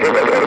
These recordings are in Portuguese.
Ha, ha, ha, ha.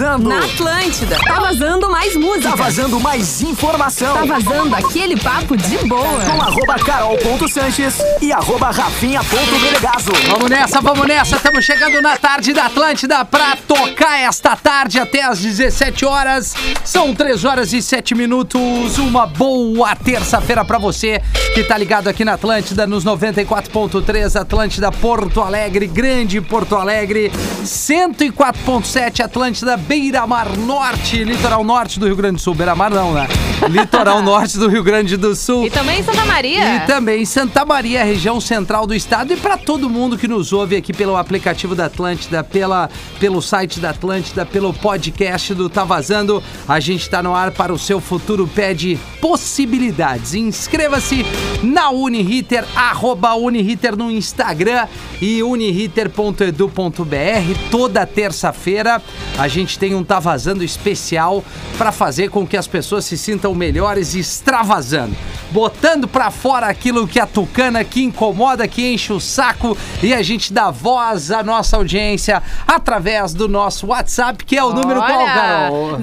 Vazando. Na Atlântida. Tá vazando mais música. Tá vazando mais informação. Tá vazando aquele papo de boa. Com arroba carol.sanches e arroba rafinha.delegazo. Vamos nessa, vamos nessa. Estamos chegando na tarde da Atlântida pra tocar esta tarde até às 17 horas. São 3 horas e 7 minutos. Uma boa terça-feira pra você que tá ligado aqui na Atlântida nos 94.3 Atlântida Porto Alegre, Grande Porto Alegre, 104.7 Atlântida Beira Mar Norte, litoral norte do Rio Grande do Sul. Beira Mar não, né? Litoral norte do Rio Grande do Sul. E também em Santa Maria. E também Santa Maria, região central do estado. E para todo mundo que nos ouve aqui pelo aplicativo da Atlântida, pela, pelo site da Atlântida, pelo podcast do Tá Vazando, a gente está no ar para o seu futuro pede possibilidades. Inscreva-se na Uniriter, arroba Uniriter no Instagram e uniriter.edu.br. Toda terça-feira a gente tem um Tá Vazando especial para fazer com que as pessoas se sintam melhores extravasando. Botando para fora aquilo que a tucana, que incomoda, que enche o saco e a gente dá voz à nossa audiência através do nosso WhatsApp, que é o número qual, Carol?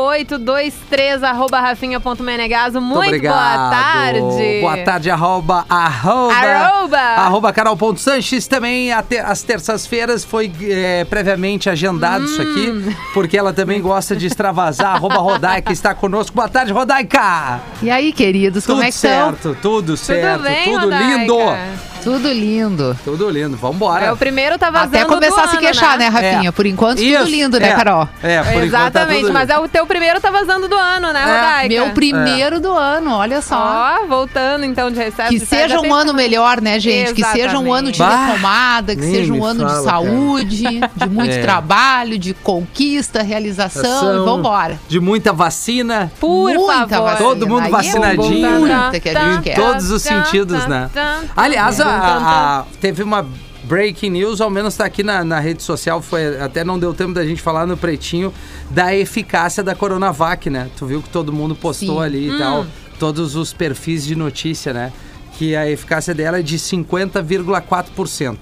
051-993-75823, arroba rafinha.menegaso. Muito, obrigado. boa tarde. Boa tarde, arroba, arroba, Arroba. arroba carol.sanches. Também até às terças-feiras foi é, previamente agendado isso aqui, Hum. porque ela também gosta de extravasar. arroba Rodaica está conosco. Boa tarde, Rodaica. E aí, queridos, Tudo como é que certo, tudo certo, Tudo bem, tudo lindo. Tudo lindo. Tudo lindo, vambora. É o primeiro tá vazando Até começar do a se ano, queixar, né, Rafinha? É. Por enquanto, Isso, tudo lindo, né, é. Carol? É, por enquanto tá Exatamente, tudo mas lindo. é o teu primeiro tá vazando do ano, né, É, Rodaica? Meu primeiro do ano, olha só. Ó, voltando então de recesso. que de seja um ano melhor, né, gente? Que seja um ano de Bah, retomada, que nem seja um ano de fala, saúde, de muito É. trabalho, de conquista, realização. E vambora. De muita vacina. Por Muita favor. vacina. Todo mundo Aí é vacinadinho. muita que a gente Em quer. todos os sentidos, né? Aliás, a- a- a- teve uma breaking news, ao menos tá aqui na, na rede social, foi até não deu tempo da gente falar no pretinho, da eficácia da Coronavac, né? Tu viu que todo mundo postou Sim. ali e tal, todos os perfis de notícia, né? Que a eficácia dela é de 50,4%.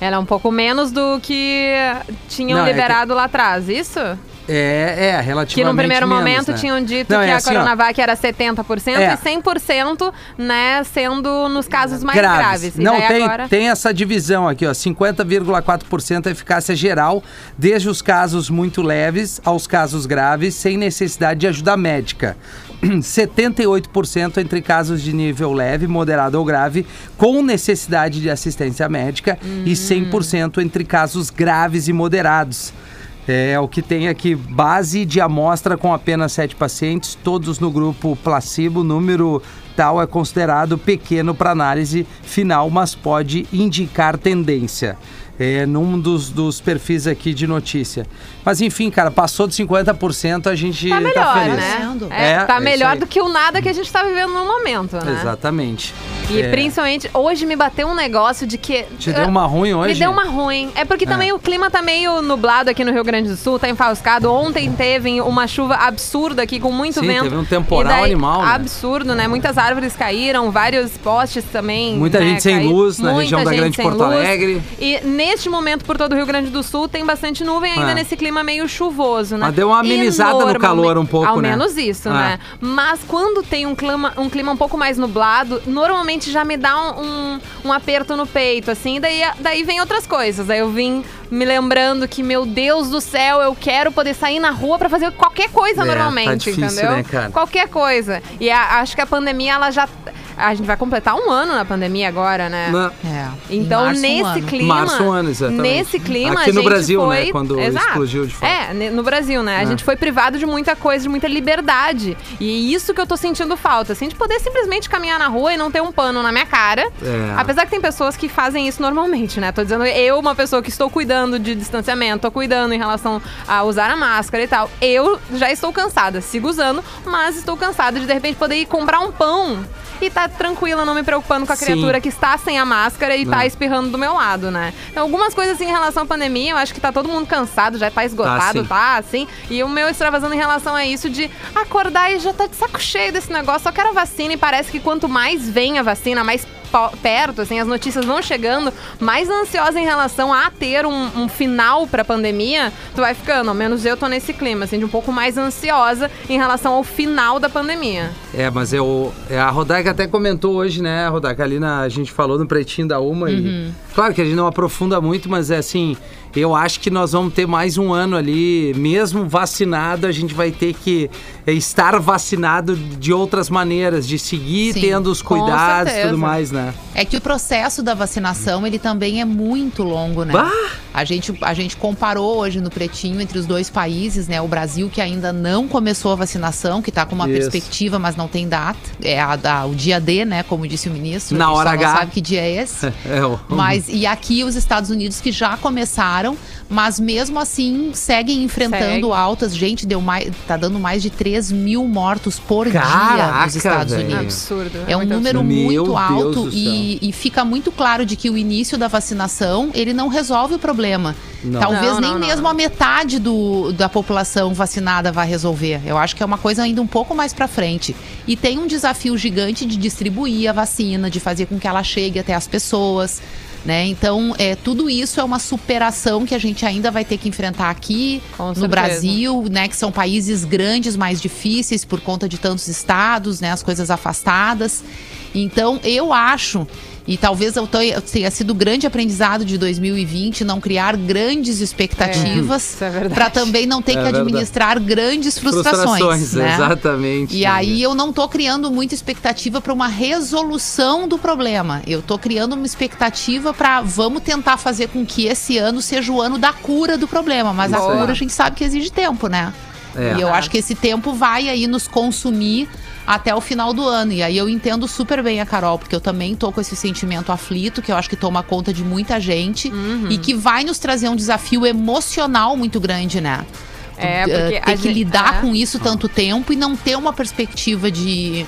Ela é um pouco menos do que tinham Não, é que- liberado lá atrás, isso? É, é, relativamente Que no primeiro menos, momento né? tinham dito Não, que é a assim, ó, Coronavac era 70% É. e 100%, né, sendo nos casos mais graves. E Não, tem, agora... tem essa divisão aqui, ó. 50,4% é eficácia geral, desde os casos muito leves aos casos graves, sem necessidade de ajuda médica. 78% entre casos de nível leve, moderado ou grave, com necessidade de assistência médica, e 100% entre casos graves e moderados. É o que tem aqui, base de amostra com apenas sete pacientes, todos no grupo placebo, número tal é considerado pequeno para análise final, mas pode indicar tendência. É, num dos, dos perfis aqui de notícia. Mas enfim, cara, passou de 50%, a gente Tá melhor, feliz. né? É, É, tá é melhor isso aí. do que o nada que a gente tá vivendo no momento, né? Exatamente. E É. principalmente, hoje me bateu um negócio de que... Te deu uma ruim hoje? Me deu uma ruim. É porque também É. o clima tá meio nublado aqui no Rio Grande do Sul, tá enfauscado. Ontem teve uma chuva absurda aqui, com muito Sim, vento. teve um temporal daí, animal, né? Absurdo, né? Muitas árvores caíram, vários postes também. Muita né, gente sem caíram. luz na Muita região da Grande Porto luz. Alegre. E neste momento, por todo o Rio Grande do Sul, tem bastante nuvem ainda É. nesse clima meio chuvoso, né? Mas deu uma amenizada no normalmente- calor um pouco, Ao né? menos isso, É. né? Mas quando tem um clima, um clima um pouco mais nublado, normalmente já me dá um, um, um aperto no peito, assim, daí, daí vem outras coisas. Aí eu vim me lembrando que, meu Deus do céu, eu quero poder sair na rua pra fazer qualquer coisa É, tá normalmente, difícil, entendeu? né, cara? Qualquer coisa. E a- acho que a pandemia, ela já. A gente vai completar um ano na pandemia agora, né? Na- É. Então, março, um nesse ano. clima. Março, um ano, exatamente. Nesse clima, Aqui a no Brasil, foi... né, quando explodiu de fato. É, no Brasil, né? A É. gente foi privado de muita coisa, de muita liberdade. E é isso que eu tô sentindo falta, assim, de poder simplesmente caminhar na rua e não ter um pano na minha cara. É. Apesar que tem pessoas que fazem isso normalmente, né? Tô dizendo, eu, uma pessoa que estou cuidando de distanciamento, tô cuidando em relação a usar a máscara e tal. Eu já estou cansada, sigo usando, mas estou cansada de de repente poder ir comprar um pão e tá tranquila, não me preocupando com a Sim. criatura que está sem a máscara e Não. tá espirrando do meu lado, né? Então, algumas coisas em relação à pandemia, eu acho que tá todo mundo cansado, já tá esgotado, sim. tá assim. E o meu extravasando em relação a isso de acordar e já tá de saco cheio desse negócio, só quero a vacina e parece que quanto mais vem a vacina, mais perto, assim, as notícias vão chegando, mais ansiosa em relação a ter um, um final pra pandemia, tu vai ficando, ao menos eu tô nesse clima, assim, de um pouco mais ansiosa em relação ao final da pandemia. É, mas eu, é, a Rodaica até comentou hoje, né, Rodaica, ali na, a gente falou no Pretinho da Uma e... Claro que a gente não aprofunda muito, mas é assim, eu acho que nós vamos ter mais um ano ali, mesmo vacinado, a gente vai ter que é, estar vacinado de outras maneiras, de seguir Sim, tendo os cuidados e tudo mais, né? É que o processo da vacinação, ele também é muito longo, né? Bah! A gente, a gente comparou hoje no Pretinho entre os dois países, né? O Brasil, que ainda não começou a vacinação, que tá com uma Isso. perspectiva, mas não tem data. É a, da- o dia D, né? Como disse o ministro. Na a hora H. não sabe que dia é esse. É, o- Mas e aqui os Estados Unidos que já começaram, mas mesmo assim seguem enfrentando Segue. altas. Gente, deu mais, tá dando mais de 3 mil mortos por dia Caraca, nos Estados velho. Unidos. Absurdo. É um número muito Deus alto e, e fica muito claro de que o início da vacinação ele não resolve o problema. Não. Talvez Não, nem não, mesmo não. a metade do, da população vacinada vai resolver. Eu acho que é uma coisa ainda um pouco mais para frente. E tem um desafio gigante de distribuir a vacina, de fazer com que ela chegue até as pessoas. Né? Então, é, tudo isso é uma superação que a gente ainda vai ter que enfrentar aqui Com no certeza. Brasil, né? Que são países grandes, mais difíceis por conta de tantos estados, né? As coisas afastadas. Então, eu acho, e talvez eu tenha tenha sido o grande aprendizado de 2020, não criar grandes expectativas isso é verdade. para também não ter É que verdade. administrar grandes frustrações. né? exatamente. E aí eu não tô criando muita expectativa para uma resolução do problema. Eu tô criando uma expectativa para vamos tentar fazer com que esse ano seja o ano da cura do problema, mas a cura a gente sabe que exige tempo, né? É. E eu acho que esse tempo vai aí nos consumir até o final do ano. E aí eu entendo super bem a Carol, porque eu também tô com esse sentimento aflito, que eu acho que toma conta de muita gente Uhum. e que vai nos trazer um desafio emocional muito grande, né? É, eh, porque ter a que gente- lidar é. com isso tanto tempo e não ter uma perspectiva de.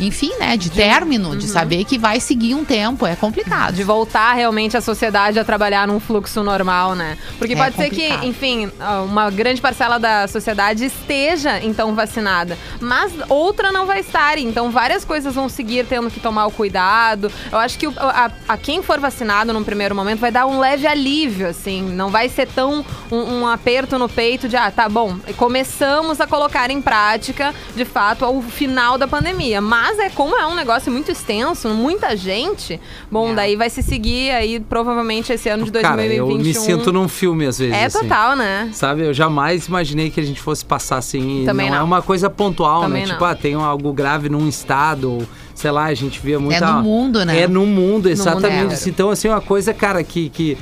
Enfim, né? De término, Uhum. de saber que vai seguir um tempo. É complicado. De voltar realmente a sociedade a trabalhar num fluxo normal, né? Porque É pode ser complicado. que, enfim, uma grande parcela da sociedade esteja, então, vacinada. Mas outra não vai estar. Então, várias coisas vão seguir tendo que tomar o cuidado. Eu acho que a, a quem for vacinado num primeiro momento vai dar um leve alívio, assim. Não vai ser tão um, um aperto no peito de, ah, tá bom, começamos a colocar em prática, de fato, o final da pandemia. Mas é como é um negócio muito extenso, muita gente, bom, É. daí vai se seguir aí provavelmente esse ano de Cara, 2021. eu me sinto num filme às vezes. É assim. total, né? Sabe, eu jamais imaginei que a gente fosse passar assim. Também não, é não. uma coisa pontual, Também né? não. Tipo, ah, tem algo grave num estado, ou sei lá, a gente via muita. É no mundo, né? É no mundo, mundo exatamente. inteiro. então, assim, uma coisa, cara, que, que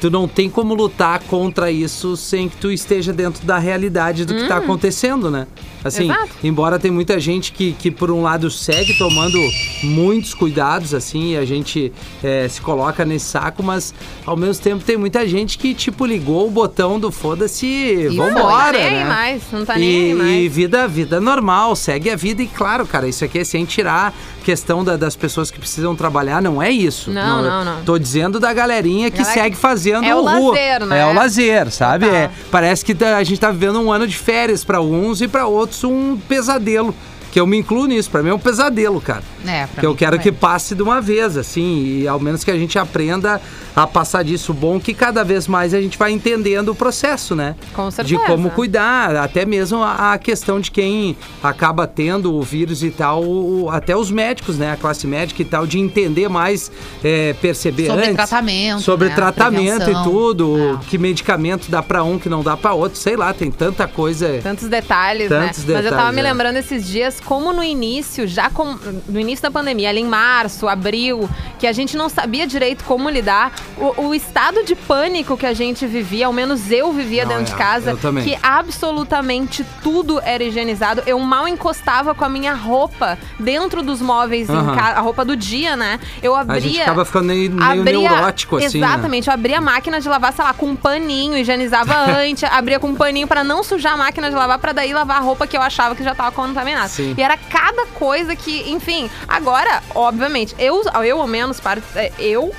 tu não tem como lutar contra isso sem que tu esteja dentro da realidade do que tá acontecendo, né? Assim, Exato. embora tem muita gente que, que, por um lado, segue tomando muitos cuidados, assim, e a gente é, se coloca nesse saco, mas ao mesmo tempo tem muita gente que, tipo, ligou o botão do foda-se, E vambora, Não tá nem né? mais, não tá e, nem aí mais. e vida, vida normal, segue a vida. E claro, cara, isso aqui é sem tirar questão da- das pessoas que precisam trabalhar, não é isso. Não, não, não. Tô dizendo da galerinha que Galera- segue fazendo É o rua. lazer, né? É o lazer, sabe? Total. É, parece que tá- a gente tá vivendo um ano de férias pra uns e pra outros um pesadelo. Que eu me incluo nisso, pra mim é um pesadelo, cara. É, Que eu quero também. que passe de uma vez, assim, e ao menos que a gente aprenda a passar disso bom, que cada vez mais a gente vai entendendo o processo, né? Com De certeza. como cuidar, até mesmo a, a questão de quem acaba tendo o vírus e tal, o- até os médicos, né? A classe médica e tal, de entender mais, é, perceber Sobre antes. tratamento, Sobre né? tratamento e tudo, É. que medicamento dá pra um, que não dá pra outro, sei lá, tem tanta coisa. Tantos detalhes, Tantos né? Mas eu tava detalhes, me é. lembrando esses dias, como no início, já com, no início da pandemia, ali em março, abril, que a gente não sabia direito como lidar, o, o estado de pânico que a gente vivia, ao menos eu vivia Não, dentro é, de casa, que absolutamente tudo era higienizado. Eu mal encostava com a minha roupa dentro dos móveis casa, a roupa do dia, né? Eu abria. A gente acaba ficando meio, meio neurótico, assim. né? Exatamente, eu abria a máquina de lavar, sei lá, com um paninho, higienizava antes, abria com um paninho pra não sujar a máquina de lavar, pra daí lavar a roupa que eu achava que já tava contaminada. Sim. E era cada coisa que, enfim, agora, obviamente, eu, eu ao menos, par- é, eu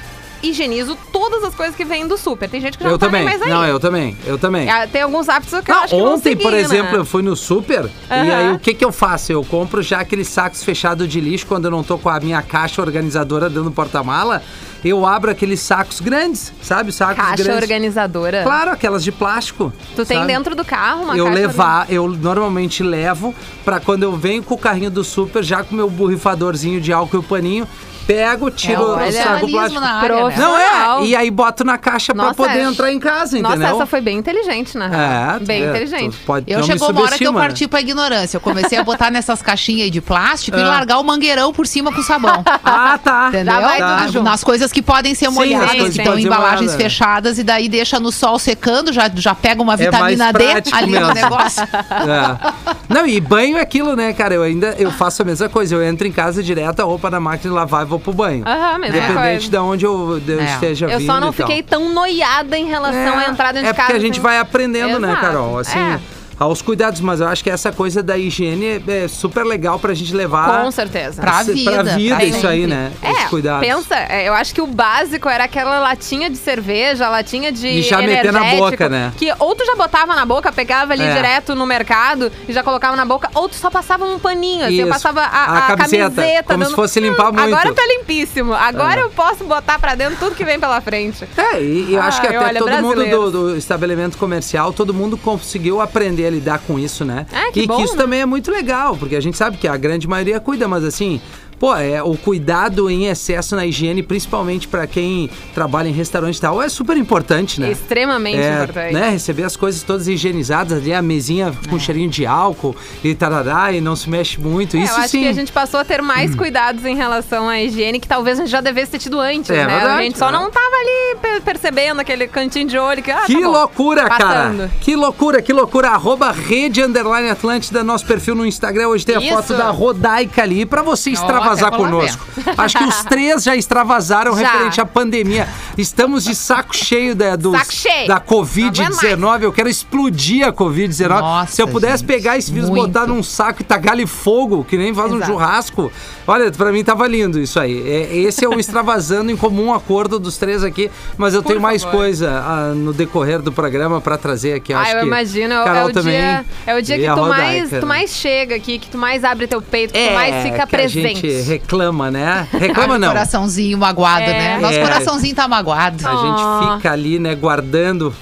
higienizo todas as coisas que vêm do super. Tem gente que já Eu não tá também. mais aí. Não, eu também. Eu também. Ah, Tem alguns hábitos que eu Não, acho que ontem, por seguindo, exemplo, né? eu fui no super e Aham. aí o que que eu faço? Eu compro já aqueles sacos fechados de lixo quando eu não tô com a minha caixa organizadora dentro do porta-mala. Eu abro aqueles sacos grandes, sabe? Sacos Caixa grandes. organizadora. Claro, aquelas de plástico. Tu tem sabe? dentro do carro uma eu caixa levar, eu normalmente levo pra quando eu venho com o carrinho do super, já com o meu borrifadorzinho de álcool e o paninho, pego, tiro o olha, saco jornalismo plástico. na área, né? Não é, e aí boto na caixa pra Nossa, poder é. entrar em casa, Nossa, entendeu? essa foi bem inteligente, real. É, Bem é, inteligente. Pode, Eu chegou uma hora que eu né? parti pra ignorância. Eu comecei a botar nessas caixinhas aí de plástico e Ah. largar o mangueirão por cima com sabão. Ah, tá. Entendeu? Tá. tudo junto. Nas coisas que podem ser Sim, molhadas, as coisas que estão em embalagens molhadas. fechadas e daí deixa no sol secando, já, já pega uma É vitamina D ali no mesmo. negócio. É. Não, e banho é aquilo, né, cara? Eu ainda eu faço a mesma coisa. Eu entro em casa direto, a roupa na máquina de lavar e vou pro banho. Aham, mesma Independente de onde eu, eu É. esteja Eu vindo só não fiquei tão noiada em relação a entrar dentro é de casa. porque a gente vai aprendendo, né. Carol? Assim, É. aos cuidados, mas eu acho que essa coisa da higiene é, é super legal pra gente levar Com certeza. Pra se- vida, pra vida pra isso aí, né? Os É, cuidados. pensa, é, eu acho que o básico era aquela latinha de cerveja, latinha de E já meter na boca, né? Que ou tu já botava na boca, pegava ali É. direto no mercado e já colocava na boca, ou tu só passava um paninho, assim, eu passava a, A a camiseta, camiseta. como dando, se fosse limpar "Hum, muito." Agora tá limpíssimo, agora É. eu posso botar pra dentro tudo que vem pela frente. É, e, eu acho que até olha, todo mundo do, do estabelecimento comercial, todo mundo conseguiu aprender a lidar com isso, né? Ah, que e bom, que isso né? também é muito legal, porque a gente sabe que a grande maioria cuida, mas assim. Pô, é, o cuidado em excesso na higiene, principalmente pra quem trabalha em restaurante e tal, é super importante, né? Extremamente É, importante. né, receber as coisas todas higienizadas ali, a mesinha com cheirinho de álcool e tarará, e não se mexe muito. É, Isso eu acho sim. Hum. que a gente passou a ter mais cuidados em relação à higiene, que talvez a gente já devesse ter tido antes, É né? a verdade, gente só é. não tava ali per- percebendo aquele cantinho de olho que. Ah, Que tá loucura, Passando. cara! Que loucura, que loucura! Arroba Rede Underline Atlântida, nosso perfil no Instagram. Hoje tem a Isso. foto da Rodaica ali pra você extravasar lá conosco. Acho que os três já extravasaram Já. referente à pandemia. Estamos de saco cheio da, dos- Saco cheio. da Não aguento Covid-19. Eu quero explodir a Covid-19. Nossa, Se eu pudesse gente, pegar esse vírus, muito. botar num saco e tacar-lhe fogo, que nem faz um Exato. churrasco. Olha, pra mim tava lindo isso aí. É, esse é o extravasando em comum acordo dos três aqui, mas eu Por tenho mais favor. coisa ah, no decorrer do programa pra trazer aqui. Ah, acho eu que imagino. É, o- Carol é o também, dia, é o dia que tu mais, tu mais chega aqui, que tu mais abre teu peito, que tu mais fica É, que presente. A gente reclama, né? Reclama não. coraçãozinho magoado, É. né? Nosso É. coraçãozinho tá magoado. A Oh. gente fica ali, né, guardando.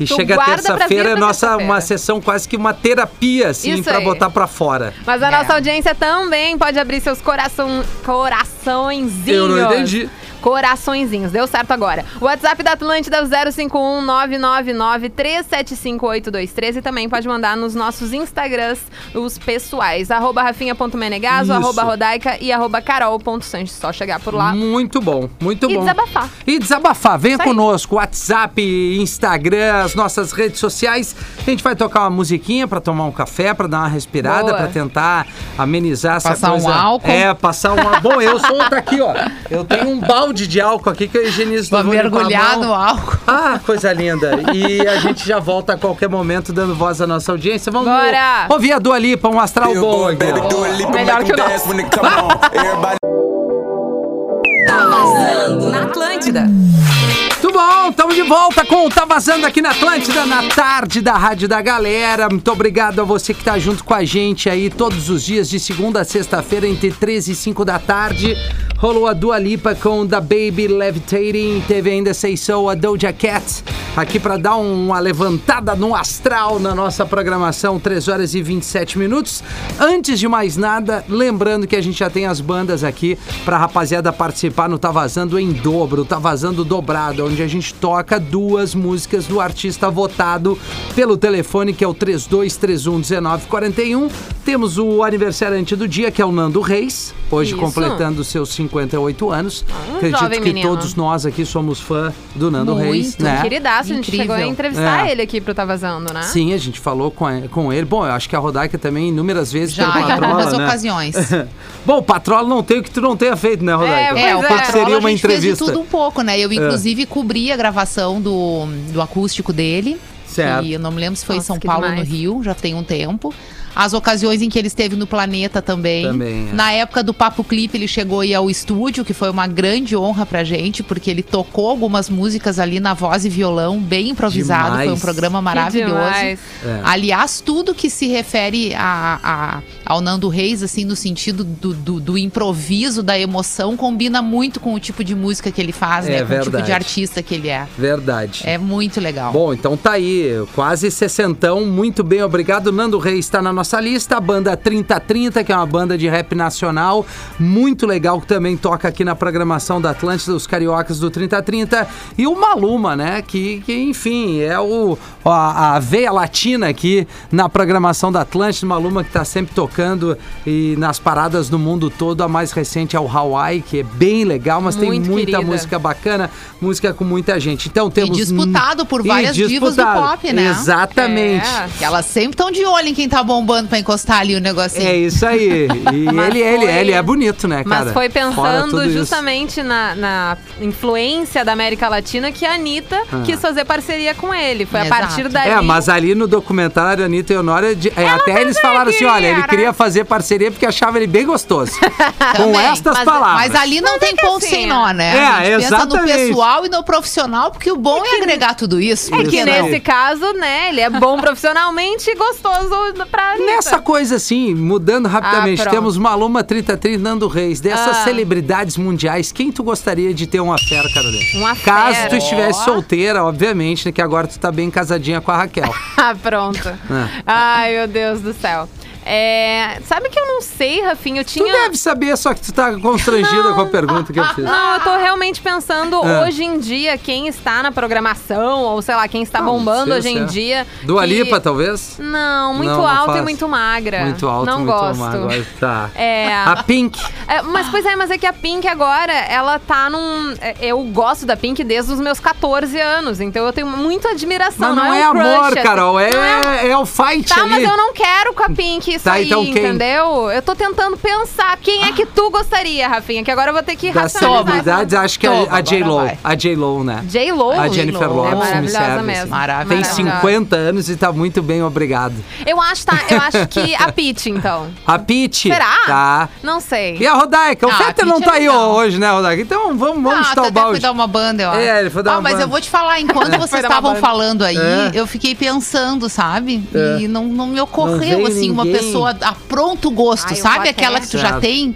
E Tu chega terça-feira, é nossa terça-feira. uma sessão quase que uma terapia, assim, aí. botar pra fora. Mas a É. nossa audiência também pode abrir seus coração, coraçõezinhos. Eu não entendi. Coraçõezinhos. Deu certo agora. O WhatsApp da Atlântida é o 051 999 375 8213 e também pode mandar nos nossos Instagrams, os pessoais. Arroba rafinha.menegaso, arroba rodaica e arroba carol.sanches. Só chegar por lá. Muito bom, muito E bom. desabafar. E desabafar. Venha conosco, WhatsApp, Instagram, as nossas redes sociais. A gente vai tocar uma musiquinha pra tomar um café, pra dar uma respirada, Boa. pra tentar amenizar essa Passar um coisa. álcool. É, passar uma. Bom, eu sou tá aqui, ó. Eu tenho um balde de álcool aqui que eu higienizo Pra vou mergulhar no álcool. Ah, coisa linda. E a gente já volta a qualquer momento dando voz à nossa audiência. Vamos Bora! ouvir a Dua Lipa, um astral bom. Aqui, and Melhor que o come on. Everybody Na Atlântida. Muito bom, estamos de volta com o Tá Vazando aqui na Atlântida, na tarde da Rádio da Galera. Muito obrigado a você que tá junto com a gente aí todos os dias, de segunda a sexta-feira, entre 13 e 5 da tarde. Rolou a Dua Lipa com The Baby Levitating, teve ainda Say So, a Doja Cat, aqui para dar uma levantada no astral na nossa programação, 3 horas e 27 minutos. Antes de mais nada, lembrando que a gente já tem as bandas aqui pra rapaziada participar no Tá Vazando em dobro, Tá Vazando dobrado, onde a gente toca duas músicas do artista votado pelo telefone, que é o 32311941. Temos o aniversariante do dia, que é o Nando Reis, hoje Isso. completando seus 58 anos. Acredito jovem que menino. todos nós aqui somos fã do Nando Muito. Reis, né? Queridaço, a gente chegou a entrevistar É. ele aqui pro Tá Vazando, né? Sim, a gente falou com, a- com ele. Bom, eu acho que a Rodaica também inúmeras vezes Já, em algumas né? ocasiões. Bom, o Patrola não tem o que tu não tenha feito, né, Rodaica? Pois É, o é. Patrola Seria a uma gente fez de entrevista. tudo um pouco, né? Eu, inclusive, cobri a gravação do, do acústico dele. Certo. E eu não me lembro se foi Nossa, em São Paulo ou no. Rio, já tem um tempo. As ocasiões em que ele esteve no planeta também. Também, é. Na época do Papo Clipe, ele chegou a ir ao estúdio, que foi uma grande honra pra gente, porque ele tocou algumas músicas ali na voz e violão, bem improvisado. Foi um Demais. programa maravilhoso. demais. É. Aliás, tudo que se refere a, a- ao Nando Reis, assim, no sentido do, do- do improviso, da emoção, combina muito com o tipo de música que ele faz, É né? Com o tipo verdade. de artista que ele é. Verdade. É muito legal. Bom, então tá aí, quase sessentão, muito bem, obrigado. Nando Reis está na nossa lista, a banda 3030, que é uma banda de rap nacional, muito legal, que também toca aqui na programação da Atlântida, os cariocas do 3030, e o Maluma, né, que, que enfim, é o, a, a veia latina aqui na programação da Atlântida, Maluma que tá sempre tocando e nas paradas do mundo todo, a mais recente é o Hawaii, que é bem legal, mas tem Muito muita querida. música bacana, música com muita gente. Então E temos... disputado por E várias divas do disputado. pop, né? Exatamente. É. Que elas sempre estão de olho em quem tá bombando pra encostar ali o negocinho. É isso aí. E Mas ele, ele, foi- ele é bonito, né, cara? Mas foi pensando justamente na, na influência da América Latina que a Anitta quis fazer parceria com ele. Foi a Exato. partir daí. É, mas ali no documentário, Anitta e Honório, de- é, até eles falaram assim: olha, ele queria, queria fazer parceria porque achava ele bem gostoso. com Também, estas mas- palavras. Mas ali não tem que ponto assim, sem nó, né? é, a gente pensa no exatamente. pessoal e no profissional, porque o bom é, agregar tudo isso. É Isso que nesse caso, né, ele é bom profissionalmente e gostoso pra. Nessa coisa assim, mudando rapidamente, Ah, temos Maluma 3030 Nando Reis. Dessas Ah. celebridades mundiais, quem tu gostaria de ter uma fera, Carolina? Uma Caso fera. tu estivesse solteira, obviamente, né, que agora tu tá bem casadinha com a Raquel. Ah, pronto. É. Ai, meu Deus do céu. É, sabe que eu não sei, Rafinha? Eu Tu tinha. deve saber, só que tu tá constrangida com a pergunta que eu fiz. Não, eu tô realmente pensando Ah. hoje em dia quem está na programação, ou sei lá, quem está Ah, bombando sei, hoje em dia. Dua que- Lipa, talvez? Não, muito Não, não faz. e muito magra. Muito alto, Não muito gosto. magro. Tá. É. A Pink. É, mas, pois é, mas é que a Pink agora, ela tá num. é, Eu gosto da Pink desde os meus 14 anos, então eu tenho muita admiração. Mas não, é, é um crush, amor, assim. Carol. É, Não é- é o fight Tá, ali. mas eu não quero com a Pink isso Tá, aí, então quem? entendeu? Eu tô tentando pensar quem é que tu gostaria, Rafinha, que agora eu vou ter que Das celebridades, acho que é Toma, a J-Lo. A J-Lo, né? J-Lo. A Jennifer. Lopes É me maravilhosa serve. mesmo. assim. Maravilhosa. Tem Maravilhosa. 50 anos e tá muito bem, obrigado. Eu acho, tá, eu acho que a Peach, então. A Pete. Será? Tá. Não sei. E a Rodaica? O Ah, a Fetter não Pitty tá é aí hoje, né, Rodaica? Então vamos, vamos ah, chutar o até foi balde. dar uma banda, eu acho. É, ele foi dar ah, uma mas banda. eu vou te falar, enquanto vocês Foi dar uma estavam falando aí, É. eu fiquei pensando, sabe? É. E não, não me Não ocorreu, assim, uma ninguém. Pessoa a pronto gosto, Ai, sabe? Aquela que tu já tem.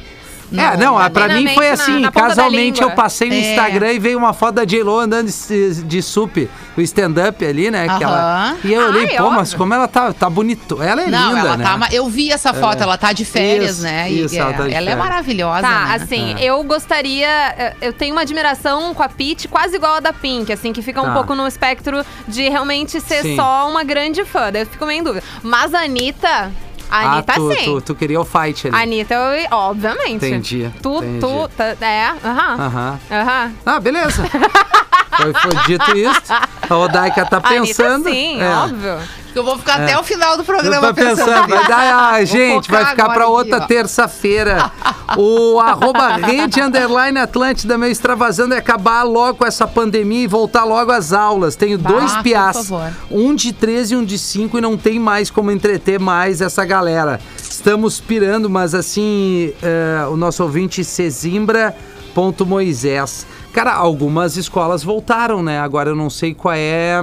É, não, ah, pra na mim foi na- assim, na da casualmente eu passei no É. Instagram e veio uma foto da J-Lo andando de, de sup, o stand-up ali, né? que ela- Aham. E eu olhei, Ai, pô, mas óbvio. como ela tá, tá bonito. Ela é Não, linda, ela né? tá. Eu vi essa foto, É. ela tá de férias, Isso, né? E isso, ela é- tá de ela é férias. maravilhosa. Tá, né? assim, É. eu gostaria. eh, Eu tenho uma admiração com a Peach quase igual a da Pink, assim, que fica um Tá. pouco no espectro de realmente ser Sim. só uma grande fã. Daí eu fico meio em dúvida. Mas a Anitta. A Ah, Anitta, tu, sim. tu, tu queria o fight ali. Anitta, eu, obviamente. Entendi, Tu, entendi. tu, tá- é, aham. Aham. Aham. Ah, beleza. foi, foi dito isso. A Rodaica tá A Anitta, pensando. sim, É. óbvio. Eu vou ficar até o final do programa tô pensando, vai dar, ah, gente, vai ficar pra agora outra terça-feira. O arroba rede underline Atlântida, meu extravasando, é acabar logo com essa pandemia e voltar logo às aulas. Tenho Bah, dois piás, um de 13 e um de 5 e não tem mais como entreter mais essa galera. Estamos pirando, mas assim, é, o nosso ouvinte Cezimbra.moisés. Cara, algumas escolas voltaram, né? Agora eu não sei qual é,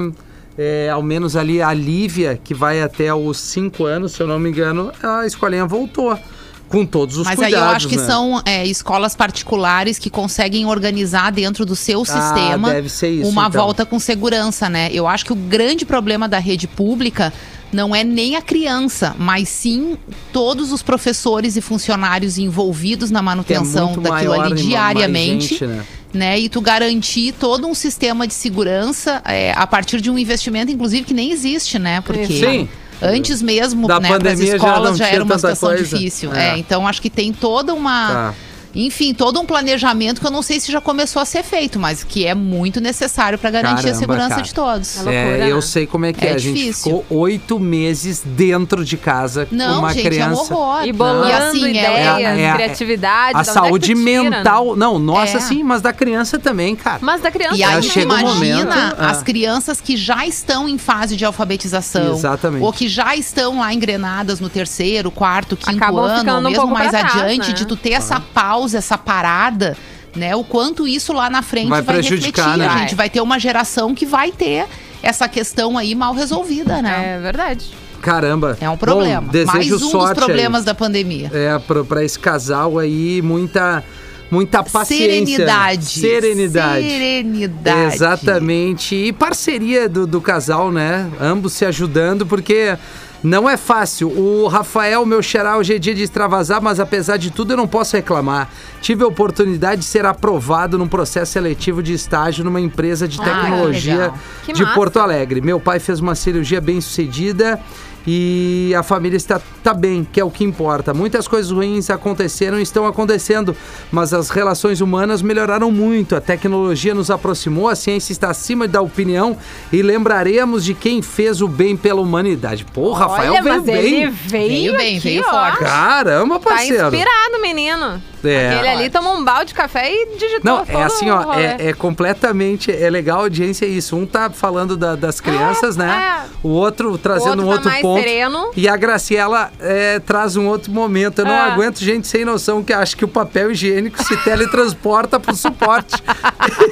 é, ao menos ali a Lívia, que vai até os 5 anos, se eu não me engano, a escolinha voltou. Com todos os Mas aí cuidados, eu acho que né? são é, escolas particulares que conseguem organizar dentro do seu sistema Ah, ser isso, uma então. volta com segurança, né? Eu acho que o grande problema da rede pública não é nem a criança, mas sim todos os professores e funcionários envolvidos na é manutenção muito daquilo maior ali diariamente. gente, né? Né? E tu garantir todo um sistema de segurança é, a partir de um investimento, inclusive, que nem existe, né? Porque Sim. antes mesmo, Da né, as pandemia já escolas já, tinha era uma situação coisa. difícil. É. É, então acho que tem toda uma. Tá. Enfim, todo um planejamento que eu não sei se já começou a ser feito, mas que é muito necessário para garantir Caramba, a segurança cara. de todos. É loucura, É, eu né? sei como é que é. É A gente difícil. ficou oito meses dentro de casa com Não, uma gente, é um criança. horror. E bolando E assim, ideias, ela- É, é, criatividade. a é saúde né? mental. Não, nossa, É. sim, mas da criança também, cara. Mas da criança E aí, também. chega um imagina momento, ah. as crianças que já estão em fase de alfabetização. Exatamente. Ou que já estão lá engrenadas no terceiro, quarto, quinto Acabam ano, um mesmo pouco mais trás, adiante, né? de tu ter essa pausa, essa parada, né? O quanto isso lá na frente Vai vai, prejudicar, refletir. né? A gente vai ter uma geração que vai ter essa questão aí mal resolvida, né? É verdade. Caramba. É, um problema. Bom, desejo Mais um sorte dos aí. problemas da pandemia. É, pra, pra esse casal aí, muita, muita paciência. Serenidade. Serenidade. Serenidade. Exatamente. E parceria do, do casal, né? Ambos se ajudando, porque não é fácil. O Rafael, meu xará, hoje é dia de extravasar, mas apesar de tudo eu não posso reclamar. Tive a oportunidade de ser aprovado num processo seletivo de estágio numa empresa de Ah, tecnologia. Que de massa. Porto Alegre. Meu pai fez uma cirurgia bem sucedida e a família está tá bem, que é o que importa. Muitas coisas ruins aconteceram e estão acontecendo, mas as relações humanas melhoraram muito. A tecnologia nos aproximou, a ciência está acima da opinião e lembraremos de quem fez o bem pela humanidade. Pô, Rafael Olha, veio mas bem. ele veio, Veio bem, aqui, veio ó. forte. Caramba, Tá parceiro. inspirado, menino. É. Aquele ali tomou um balde de café e digitou Não, é assim, o ó, é, é completamente, é legal a audiência é isso. Um tá falando da- das crianças, né? é. O outro trazendo outro um tá outro mais ponto. sereno. E a Graciela é, traz um outro momento. Eu não É. aguento gente sem noção que acha que o papel higiênico se teletransporta pro suporte.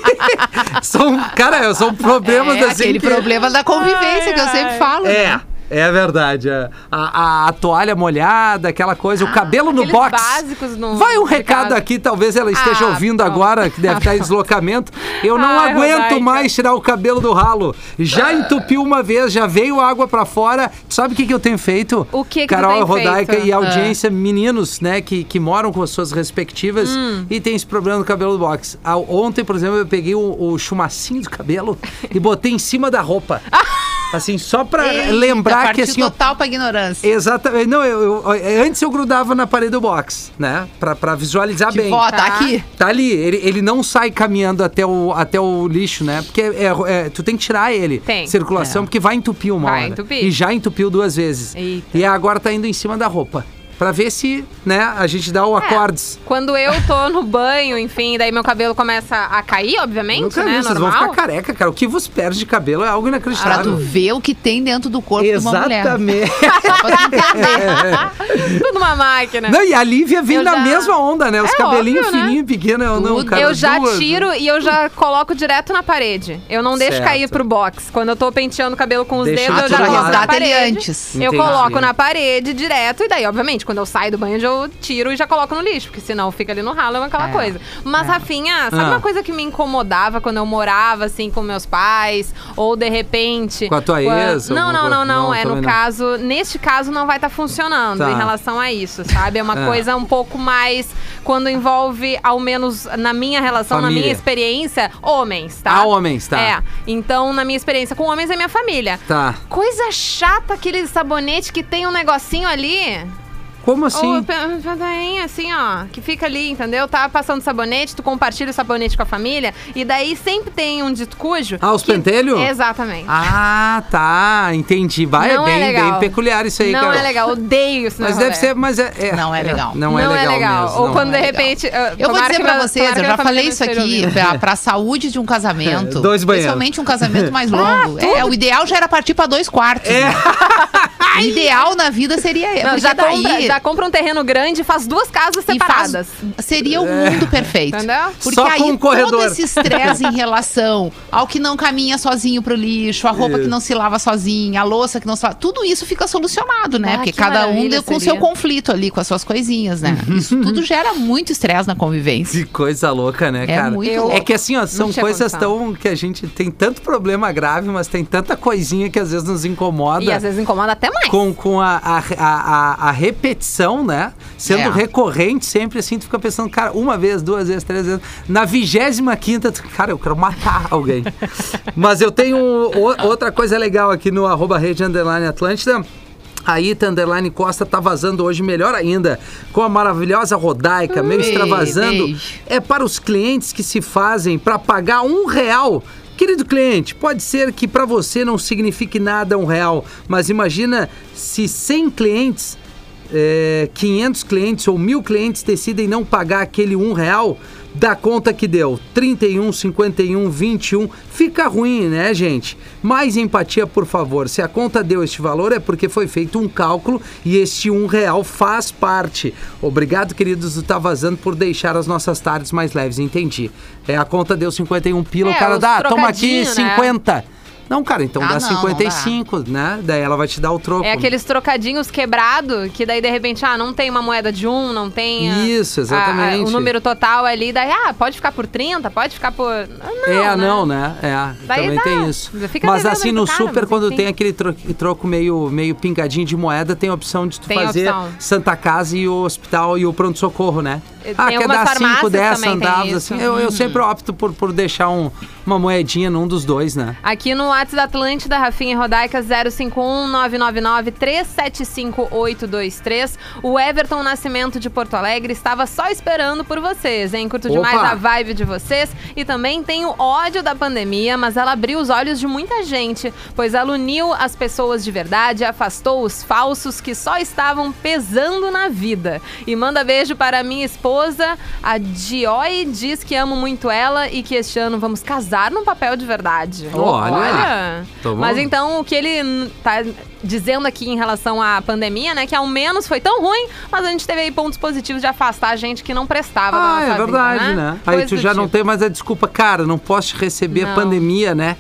são, cara, são problemas É assim. aquele que- problema da convivência Ai, que eu sempre falo. É. né? É verdade. é. A, a- a toalha molhada, aquela coisa, o cabelo no box. básicos no Vai um recado casa. aqui, talvez ela esteja Ah, ouvindo pronto. agora, que deve estar em deslocamento. Eu não Ai, aguento Rodaica. mais tirar o cabelo do ralo. Já entupiu uma vez, já veio água pra fora. Sabe o que, que eu tenho feito? O que que Carol Rodaica feito? e a audiência, meninos, né, que, que moram com as suas respectivas Hum. e tem esse problema no cabelo do box. Ah, Ontem, por exemplo, eu peguei o, o chumacinho do cabelo e botei em cima da roupa. Assim, só pra Eita, lembrar que assim, ó, total pra ignorância. Exatamente. Não, eu, eu- antes eu grudava na parede do box, né? Pra, pra visualizar Tipo, bem. ó, tá aqui. Tá ali, ele, ele não sai caminhando até o, até o lixo, né? Porque é- é- tu tem que tirar ele. Tem. Circulação, porque vai entupir uma Vai hora. entupir. E já entupiu duas vezes. Eita. E agora tá indo em cima da roupa. Pra ver se, né, a gente dá o É. acordes. Quando eu tô no banho, enfim, daí meu cabelo começa a cair, obviamente, Nunca vi, né? vocês Normal. vão ficar careca, cara. O que vos perde de cabelo é algo Pra inacreditável. tu ver o que tem dentro do corpo de uma mulher. Exatamente. Pra. Tudo uma máquina. Não, e a Lívia vem Eu na já- mesmo onda, né? Os É cabelinhos óbvio, né? fininhos, pequenos. Eu não, cara. eu já duas- tiro e eu já coloco direto na parede. Eu não deixo Certo. cair pro box. Quando eu tô penteando o cabelo com os Deixa dedos, eu já coloco na parede. antes. Eu Entendi. coloco na parede direto e daí, obviamente, quando eu saio do banho, eu tiro e já coloco no lixo, porque senão fica ali no ralo, é aquela É. coisa. Mas, Rafinha, sabe Ah. uma coisa que me incomodava quando eu morava, assim, com meus pais? Ou, de repente... Com a tua quan- ex, Não, não, não, não. Não, É, no não. caso... Neste caso, não vai estar funcionando Tá. em relação a isso, sabe? É uma Ah. coisa um pouco mais... Quando envolve, ao menos na minha relação, na Família. minha experiência, homens, tá? Ah, homens, tá. É. Então, na minha experiência com homens, é minha família. Tá. Coisa chata aquele sabonete que tem um negocinho ali. Como assim? Ou pedainho assim, ó, que fica ali, entendeu? Tá passando sabonete, tu compartilha o sabonete com a família, e daí sempre tem um dito cujo. Ah, os que- pentelhos? Exatamente. Ah, tá. Entendi. Vai, Não é é bem, legal. bem peculiar isso aí, não cara. é legal, odeio isso Mas no deve ser, mas é. é- Não é legal. Não, é legal. mesmo, Ou não quando é de legal. repente. ah, Eu vou dizer pra vocês, eu já falei isso não aqui, pra, pra saúde de um casamento. Dois banheiros. Principalmente um casamento mais longo. é, o ideal já era partir pra dois quartos. né? O ideal na vida seria. Não, já, daí compra, já compra um terreno grande e faz duas casas e faz- separadas. seria o mundo perfeito. Entendeu? Porque Só aí com um corredor. todo esse estresse em relação ao que não caminha sozinho pro lixo, a roupa que não se lava sozinha, a louça que não se lava, tudo isso fica solucionado, né? Ah, Porque que cada um deu com o seu conflito ali, com as suas coisinhas, né? Isso tudo gera muito estresse na convivência. Que coisa louca, né, É cara? muito Eu- É que assim, ó, são coisas condição. tão que a gente tem tanto problema grave, mas tem tanta coisinha que às vezes nos incomoda. E às vezes incomoda até mais. Com, com a, a, a, a- a repetição, né? Sendo É. recorrente sempre assim, tu fica pensando, cara, uma vez, duas vezes, três vezes. Na vigésima quinta, cara, eu quero matar alguém. Mas eu tenho o- outra coisa legal aqui no arroba rede underline Atlântida. A Ita Underline Costa tá vazando hoje melhor ainda, com a maravilhosa Rodaica, meu Ei, extravasando. beijo. É para os clientes que se fazem para pagar um real. Querido cliente, pode ser que para você não signifique nada um real, mas imagina se 100 clientes, é, 500 clientes ou mil clientes decidem não pagar aquele um real, dá conta que deu 31, 51, 21, fica ruim, né, gente? Mais empatia, por favor. Se a conta deu este valor é porque foi feito um cálculo e este um real faz parte. Obrigado, queridos do Tá Vazando, por deixar as nossas tardes mais leves, entendi. É, a conta deu 51 pila, É, o cara dá, toma aqui né? 50. Não, cara, então Ah, dá não, não 55, né? Daí ela vai te dar o troco. É aqueles trocadinhos quebrados, que daí de repente, ah, não tem uma moeda de um, não tem. a- Isso, a- a- exatamente. o número total ali, daí, ah, pode ficar por 30, pode ficar por. Não, é, né? não, né? É, Daí também dá. tem isso. Mas assim, no cara, super, mas quando tem aquele tro- troco meio, meio pingadinho de moeda, tem a opção de tu Tem fazer opção. Santa Casa e o hospital e o pronto-socorro, né? Tem ah, quer dar 5, farmácias 10 também tem centavos, assim. Eu, eu sempre opto por, por deixar um- uma moedinha num dos dois, né? Aqui no WhatsApp da Atlântida, Rafinha e Rodaica 051-999-375-823. O Everton Nascimento de Porto Alegre estava só esperando por vocês, hein? Curto demais Opa! a vibe de vocês. E também tem o ódio da pandemia, mas ela abriu os olhos de muita gente, pois ela uniu as pessoas de verdade, afastou os falsos que só estavam pesando na vida. E manda beijo para minha esposa, a Dioi, diz que amo muito ela e que este ano vamos casar num papel de verdade. Olha! Tá bom. Mas então o que ele tá dizendo aqui em relação à pandemia, né, que ao menos foi tão ruim, mas a gente teve aí pontos positivos de afastar a gente que não prestava Ah, é vida, verdade, né? Aí Coisa tu já não tipo. tem mais a desculpa, cara, não posso te receber Não. pandemia, né?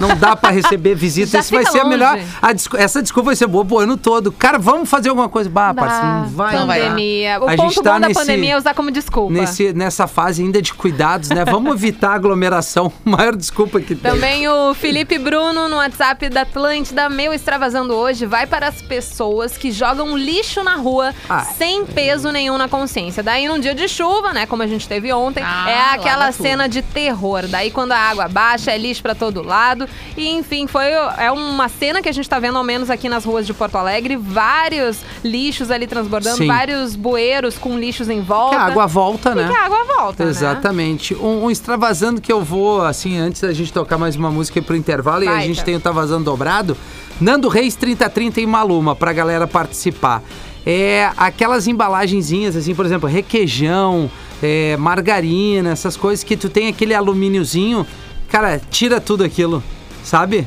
Não dá pra receber visita. Isso vai ser a melhor. a essa desculpa vai ser boa pro ano todo. Cara, vamos fazer alguma coisa. Bah, parceiro, não vai. Não vai pandemia. O A ponto gente bom tá da nesse- pandemia é usar como desculpa. Nesse, nessa fase ainda de cuidados, né? Vamos evitar aglomeração. Maior desculpa que tem. Também o Felipe Bruno no WhatsApp da Atlântida, meu extravasando hoje, vai para as pessoas que jogam lixo na rua Ai. sem peso nenhum na consciência. Daí num dia de chuva, né, como a gente teve ontem, Ah, é aquela cena de terror. Daí quando a água baixa, é lixo para todo lado. E enfim, foi é uma cena que a gente tá vendo ao menos aqui nas ruas de Porto Alegre, vários lixos ali transbordando, Sim. vários bueiros com lixos em Que volta. a água volta, e né? que a água volta, né? Exatamente. Um, um extravasando que eu vou, assim, antes da gente tocar mais uma música aí pro intervalo e a gente tem o Tá Vazando dobrado. Nando Reis 3030 e Maluma, pra galera participar. É aquelas embalagenzinhas, assim, por exemplo, requeijão, é, margarina, essas coisas que tu tem aquele alumíniozinho. Cara, tira tudo aquilo, sabe?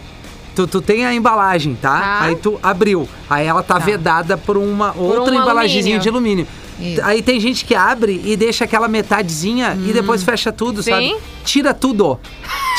Tu, tu tem a embalagem, tá? Tá. Aí tu abriu. Aí ela tá, vedada por uma outra um embalagenzinha de alumínio. Isso. Aí tem gente que abre e deixa aquela metadezinha e depois fecha tudo, Sim. sabe? Tira tudo.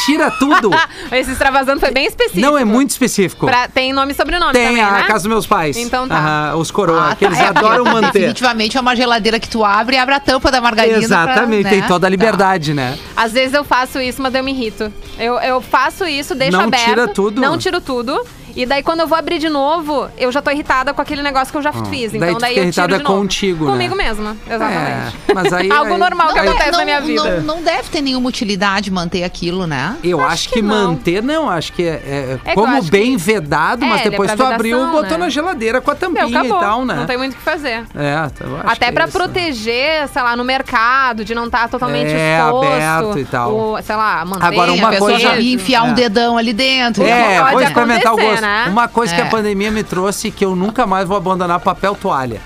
Tira tudo. Esse extravasando foi bem específico. Não é muito específico. Pra- tem nome e sobrenome Tem também, a né? casa dos meus pais. Então tá. Aham, os coroa, Ah, que eles tá. É, adoram manter. Definitivamente é uma geladeira que tu abre e abre a tampa da margarina. pra, Exatamente, né? tem toda a Tá. liberdade, né? Às vezes eu faço isso, mas eu me irrito. Eu, eu faço isso, deixo Não aberto. tira tudo? Não tiro tudo. E daí, quando eu vou abrir de novo, eu já tô irritada com aquele negócio que eu já fiz. daí Então, tu daí fica eu tiro irritada de novo. contigo, né? Comigo mesma, exatamente. É, mas aí- Algo aí- normal que aí- acontece não, na minha vida. Não, não deve ter nenhuma utilidade manter aquilo, né? Eu acho, Acho que, que não. manter, não, acho que é, é- É que como acho bem que- vedado, É, mas é depois tu abriu, vedação, botou né? na geladeira com a Meu, tampinha acabou. e tal, né? Não tem muito o que fazer. É, então eu acho Até que pra é isso. proteger, sei lá, no mercado, de não estar totalmente É, exposto. aberto e tal. O, sei lá, manteiga, Agora, uma coisa- já ia enfiar É. um dedão ali dentro. É, Pode experimentar o gosto. Uma coisa que a É. pandemia me trouxe que eu nunca mais vou abandonar papel toalha.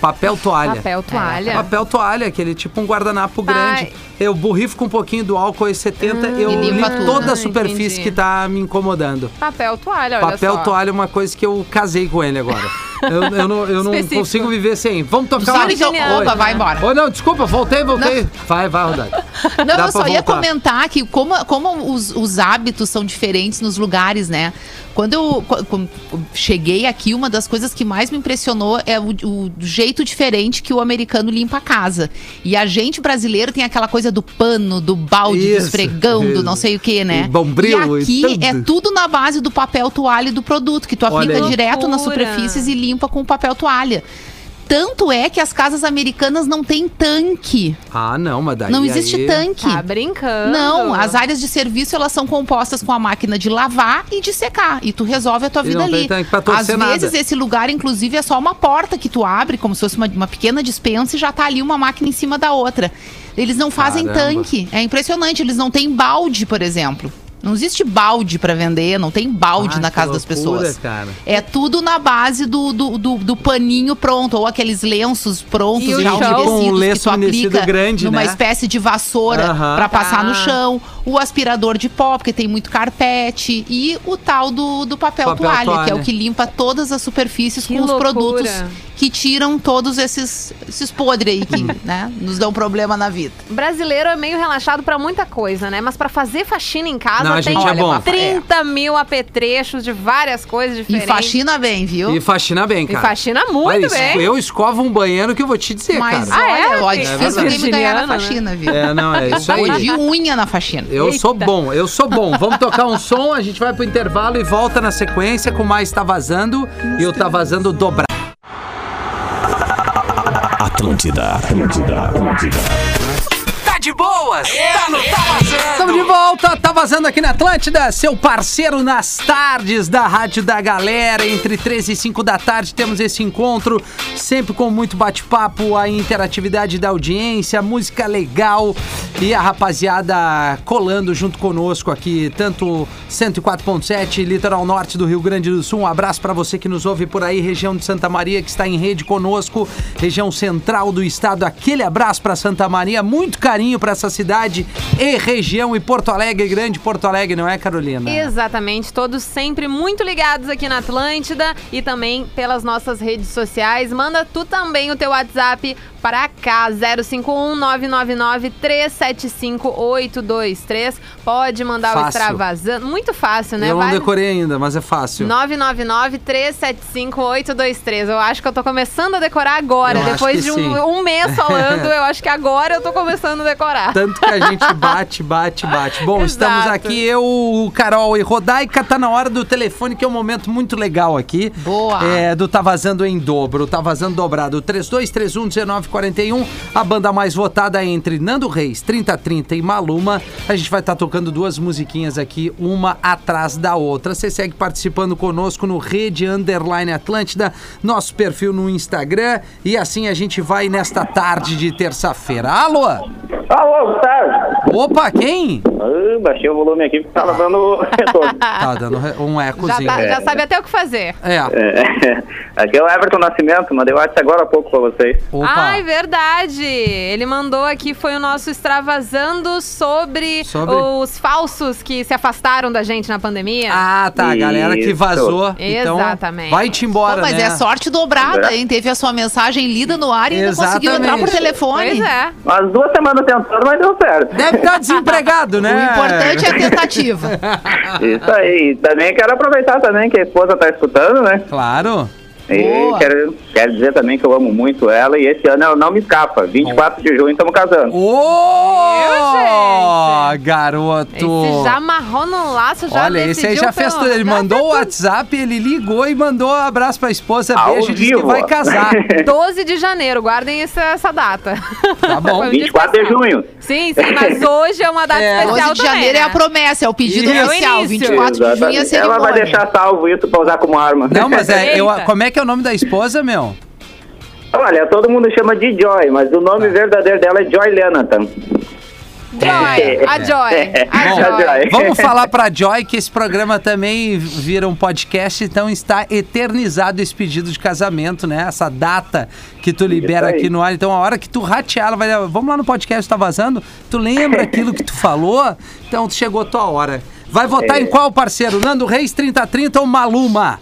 Papel toalha. Papel toalha. Papel toalha, aquele tipo um guardanapo grande. Eu borrifo com um pouquinho do álcool E70, eu E limpa limpo toda a Ah, superfície entendi. que tá me incomodando. Papel toalha, olha Papel só. toalha é uma coisa que eu casei com ele agora. Eu, eu não, eu não consigo viver sem. Vamos tocar uma então, opa, vai embora. Ô, não, desculpa, voltei, voltei. Vai, vai, Rodai. Não, Dá eu só ia voltar. comentar que como, como os, os hábitos são diferentes nos lugares, né? Quando eu qu- qu- cheguei aqui, uma das coisas que mais me impressionou é o, o jeito diferente que o americano limpa a casa. E a gente brasileiro tem aquela coisa do pano, do balde, do Isso, esfregão, do isso. não sei o que, né? O bombril e e aqui tudo. é tudo na base do papel toalha e do produto, que tu aplica direto nas superfícies e limpa com o papel toalha. Tanto é que as casas americanas não têm tanque. Ah, não, mas daí. não existe aí- tanque. Tá brincando. Não, as áreas de serviço elas são compostas com a máquina de lavar e de secar. E tu resolve a tua E vida não tem ali. tanque pra Às nada. vezes esse lugar, inclusive, é só uma porta que tu abre, como se fosse uma, uma pequena dispensa e já tá ali uma máquina em cima da outra. Eles não fazem Caramba. tanque. É impressionante. Eles não têm balde, por exemplo. Não existe balde pra vender, não tem balde Ah, na casa das loucura, pessoas. cara. É tudo na base do, do, do, do paninho pronto, ou aqueles lenços prontos E já umedecidos Um que lenço tu aplica grande, numa né? espécie de vassoura pra passar no Tá. chão, o aspirador de pó, porque tem muito carpete, e o tal do, do papel, Papel toalha, que é toalha. o que limpa todas as superfícies Que com os loucura. produtos que tiram todos esses, esses podres aí que né, nos dão problema na vida. Brasileiro é meio relaxado pra muita coisa, né? Mas pra fazer faxina em casa A tem gente é bom. 30 mil apetrechos de várias coisas E diferentes. faxina bem, viu? E faxina bem, E cara. faxina muito Olha, bem. Eu escovo um banheiro que eu vou te dizer, Mas cara. Ah, é? olha, ó, É difícil alguém me ganhar na né? faxina, viu? É, não, é isso Vou aí. de unha na faxina. Eu sou Eita. bom, eu sou bom. Vamos tocar um som, a gente vai pro intervalo e volta na sequência com mais Tá Vazando e o Tá Vazando dobrado. Atlântida, Atlântida, Atlântida. De boas? Tá no Tá Vazando. Estamos de volta, tá vazando aqui na Atlântida, seu parceiro nas tardes da Rádio da Galera. Entre 13 e 5 da tarde temos esse encontro, sempre com muito bate-papo, a interatividade da audiência, música legal e a rapaziada colando junto conosco aqui, tanto 104.7, litoral norte do Rio Grande do Sul. Um abraço para você que nos ouve por aí, região de Santa Maria, que está em rede conosco, região central do estado. Aquele abraço para Santa Maria, muito carinho para essa cidade e região e Porto Alegre, grande Porto Alegre, não é, Carolina? Exatamente, todos sempre muito ligados aqui na Atlântida e também pelas nossas redes sociais. Manda tu também o teu WhatsApp para cá, 051-999-375-823. Pode mandar o Fácil. extravasando. Muito fácil, né? Eu não decorei ainda, mas é fácil. 999-375-823. Eu acho que eu tô começando a decorar agora. Eu Depois de um, um mês falando, eu acho que agora eu tô começando a decorar. Tanto que a gente bate, bate, bate. Bom, estamos aqui, eu, o Carol e Rodaica. Tá na hora do telefone, que é um momento muito legal aqui. Boa. É, do Tá Vazando em dobro, Tá Vazando dobrado. 3231-1941. A banda mais votada é entre Nando Reis, 3030 e Maluma. A gente vai estar tocando duas musiquinhas aqui, uma atrás da outra. Você segue participando conosco no Rede Underline Atlântida, nosso perfil no Instagram. E assim a gente vai nesta tarde de terça-feira. Alô? Alô, Gustavo. Opa, quem? Ah, baixei o volume aqui porque tava dando retorno. Tá dando um Já, ecozinho. tá- já sabe até o que fazer. É. É, aqui é o Everton Nascimento, mandei o WhatsApp agora há pouco pra vocês. Opa. Ai, verdade! Ele mandou aqui, foi o nosso extravasando sobre, Sobre? os falsos que se afastaram da gente na pandemia. Ah, tá. A galera que Isso. vazou. Então, Exatamente. vai-te embora, Pô, mas né? é sorte dobrada, hein? Teve a sua mensagem lida no ar e ainda conseguiu entrar por Exatamente. telefone. Pois é. Umas duas semanas tentando, mas deu certo. Deve estar desempregado, O né? importante é a tentativa. Isso aí. E também quero aproveitar também que a esposa tá escutando, né? Claro. E Boa. quero, quero dizer também que eu amo muito ela e esse ano ela não me escapa. 24 de junho estamos casando. Ô, gente? garoto. Esse já amarrou no laço, já Olha, esse aí já fez pelo- tudo. Ele mandou o WhatsApp, ele ligou e mandou um abraço pra esposa. Ao Beijo, disse que vai casar. tudo. 12 de janeiro, guardem essa, essa data. Tá bom. Foi um dia 24 de junho. Sim, sim, mas hoje é uma data É. especial 12 de também, janeiro é né? a promessa, é o pedido Isso. oficial. É o início. 24 de junho é a Exatamente. cerimônia. Ela vai deixar salvo isso pra usar como arma. Não, mas é. eu- como é que é o nome da esposa, meu? Olha, todo mundo chama de Joy, mas o nome verdadeiro dela é Joy Lenatan. Joy, a Joy, a Bom, Joy. Vamos falar pra Joy que esse programa também vira um podcast, então está eternizado esse pedido de casamento, né? Essa data que tu libera aqui no ar. Então, a hora que tu ratear, ela vai. Vamos lá no podcast, tá vazando? Tu lembra aquilo que tu falou? Então, chegou a tua hora. Vai votar É. em qual parceiro? Nando Reis 3030 ou Maluma?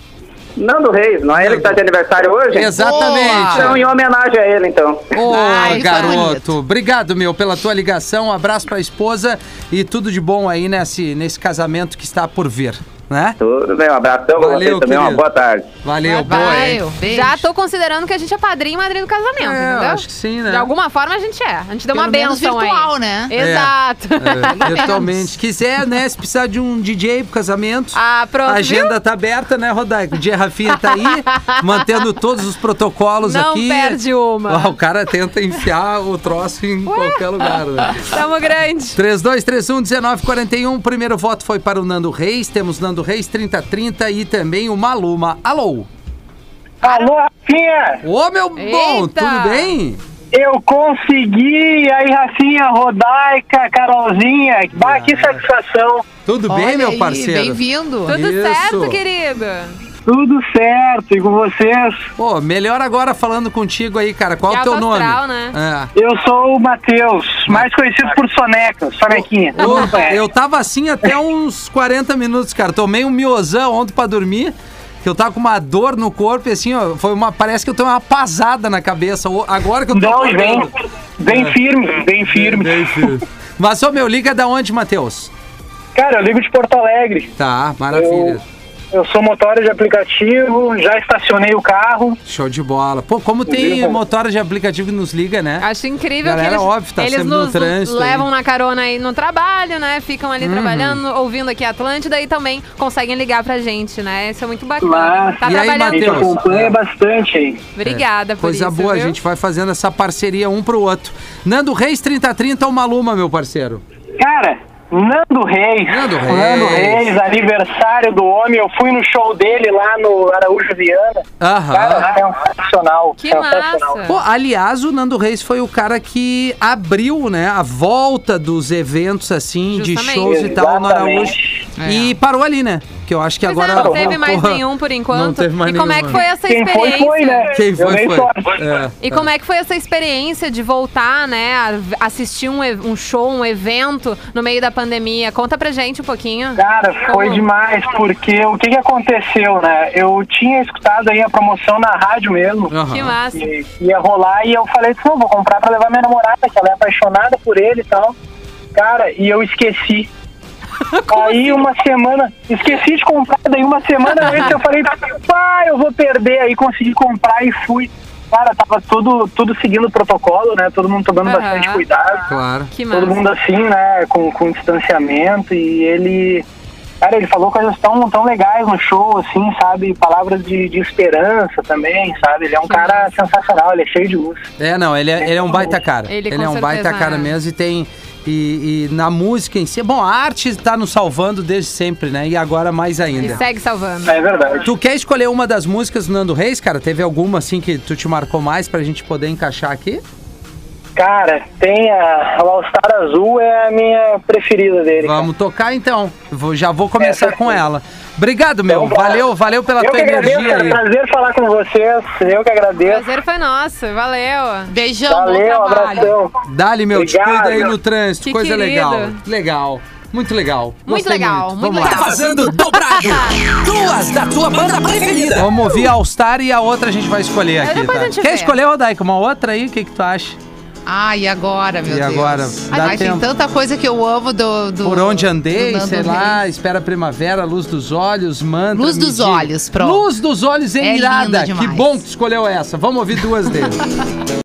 Nando Reis, não é ele que tá de aniversário hoje? Exatamente. Então, em homenagem a ele, então. Ô, Ai, foi garoto, obrigado, meu, pela tua ligação. Um abraço pra esposa e tudo de bom aí nesse, nesse casamento que está por vir. Né? Tudo bem, um abração pra Valeu, vocês também, uma querido. boa tarde. Valeu, boa? Valeu, beijo. Já tô considerando que a gente é padrinho e madrinha do casamento, É, entendeu? acho que sim, né? De alguma forma a gente é. A gente deu Pelo uma benção virtual, aí. né? Exato. É, virtualmente. Se quiser, né? Se precisar de um DJ pro casamento. Ah, pronto, A agenda tá aberta, né, Rodaico? O dia Rafinha tá aí, mantendo todos os protocolos Não aqui. perde uma. Ó, o cara tenta enfiar o troço em qualquer lugar, né? Tamo grande. 3231-1941. O primeiro voto foi para o Nando Reis. Temos Nando Reis 3030 e também o Maluma. Alô? Alô, Rafinha! Ô, meu bom, Eita! tudo bem? Eu consegui! Aí, Rafinha, Rodaica, Carolzinha, bah, que satisfação! Tudo bem, Olha meu aí, parceiro? Bem-vindo. Tudo Isso. certo, querido? Tudo certo, e com vocês? Pô, melhor agora falando contigo aí, cara. Qual é o teu nome? astral, né? É. Eu sou o Matheus, mais conhecido por Soneca, Sonequinha. Eu, tava assim até uns 40 minutos, cara. Tomei um miozão ontem pra dormir. Que eu tava com uma dor no corpo e assim, ó, foi uma. Parece que eu tenho uma pasada na cabeça. Agora que eu tô. Não, vem, bem É. firme, bem firme. Bem, filho. Mas, ô meu, liga da onde, Matheus? Cara, eu ligo de Porto Alegre. Tá, maravilha. Eu sou motora de aplicativo, já estacionei o carro. Show de bola. Pô, como tem motora de aplicativo que nos liga, né? Acho incrível Galera, que eles, óbvio, tá eles no nos trânsito levam aí. na carona aí no trabalho, né? Ficam ali Uhum. trabalhando, ouvindo aqui a Atlântida e também conseguem ligar pra gente, né? Isso é muito bacana. Mas- Tá E aí, Mateus? acompanha bastante aí. Obrigada por Coisa isso, boa, viu? a gente vai fazendo essa parceria um pro outro. Nando Reis 3030 ou Maluma, meu parceiro? Cara, Nando Reis. Nando Reis. Nando Reis, aniversário do homem. Eu fui no show dele lá no Araújo Viana. Aham. Cara, sensacional. Que sensacional. massa. Pô, aliás, o Nando Reis foi o cara que abriu, né, a volta dos eventos, assim, de Justamente. shows e tal no Araújo. Exatamente. E parou ali, né? Que eu acho que Pois agora... é, não teve mais porra, nenhum por enquanto. Não teve mais e como é que foi essa Quem foi, experiência? foi, né? Quem foi, foi. É, E como é que foi essa experiência de voltar, né, a assistir um, um show, um evento no meio da pandemia? Conta pra gente um pouquinho. Cara, foi Como- demais, porque o que que aconteceu, né? Eu tinha escutado aí a promoção na rádio mesmo. Aham. Que massa. E ia rolar e eu falei, não, vou comprar pra levar minha namorada, que ela é apaixonada por ele e tal. Cara, e eu esqueci. aí assim? uma semana, esqueci de comprar, daí uma semana antes eu falei, pá, eu vou perder. Aí consegui comprar e fui. Cara, tava tudo, tudo seguindo o protocolo, né? Todo mundo tomando Aham. bastante cuidado. Claro. Que massa. Todo mundo assim, né? Com, com distanciamento. E ele. Cara, ele falou coisas tão, tão legais no show, assim, sabe? Palavras de, de esperança também, sabe? Ele é um Que cara sensacional, ele é cheio de luz. É, não, ele é, ele é um baita cara. Ele, com é um baita cara é. mesmo e tem. E, e na música em si. Bom, a arte tá nos salvando desde sempre, né? E agora mais E ainda. segue salvando. É verdade. Tu quer escolher uma das músicas do Nando Reis, cara? Teve alguma assim que tu te marcou mais pra gente poder encaixar aqui? Cara, tem a, a All Star Azul, é a minha preferida dele. cara. Vamos tocar então. Vou- já vou começar Essa com ela. Obrigado, meu. Então, Valeu, valeu pela Eu tua que agradeço, energia cara. aí. Prazer falar com vocês. Eu que agradeço. prazer foi nosso. Valeu. Beijão, bom Valeu, trabalho. abração. Dali, meu, te Obrigado. cuida aí no trânsito. Que Coisa querido. legal. Legal. Muito legal. Muito Gostei legal, Muito. muito Vamos Tá lá. vazando dobrado. Duas da tua banda preferida. Vamos ouvir a All Star e a outra a gente vai escolher aqui, depois tá? a gente Quer vê. escolher, Rodaica, uma outra aí? O que, que tu acha? Ah, e agora, meu E Deus? agora? Dá Ai, tem tempo. tanta coisa que eu amo do. do Por onde andei, sei lá, Reis. espera a primavera, luz dos olhos, mantra. Luz dos olhos, pronto. Luz dos olhos é, É irada. Que bom que tu escolheu essa. Vamos ouvir duas deles.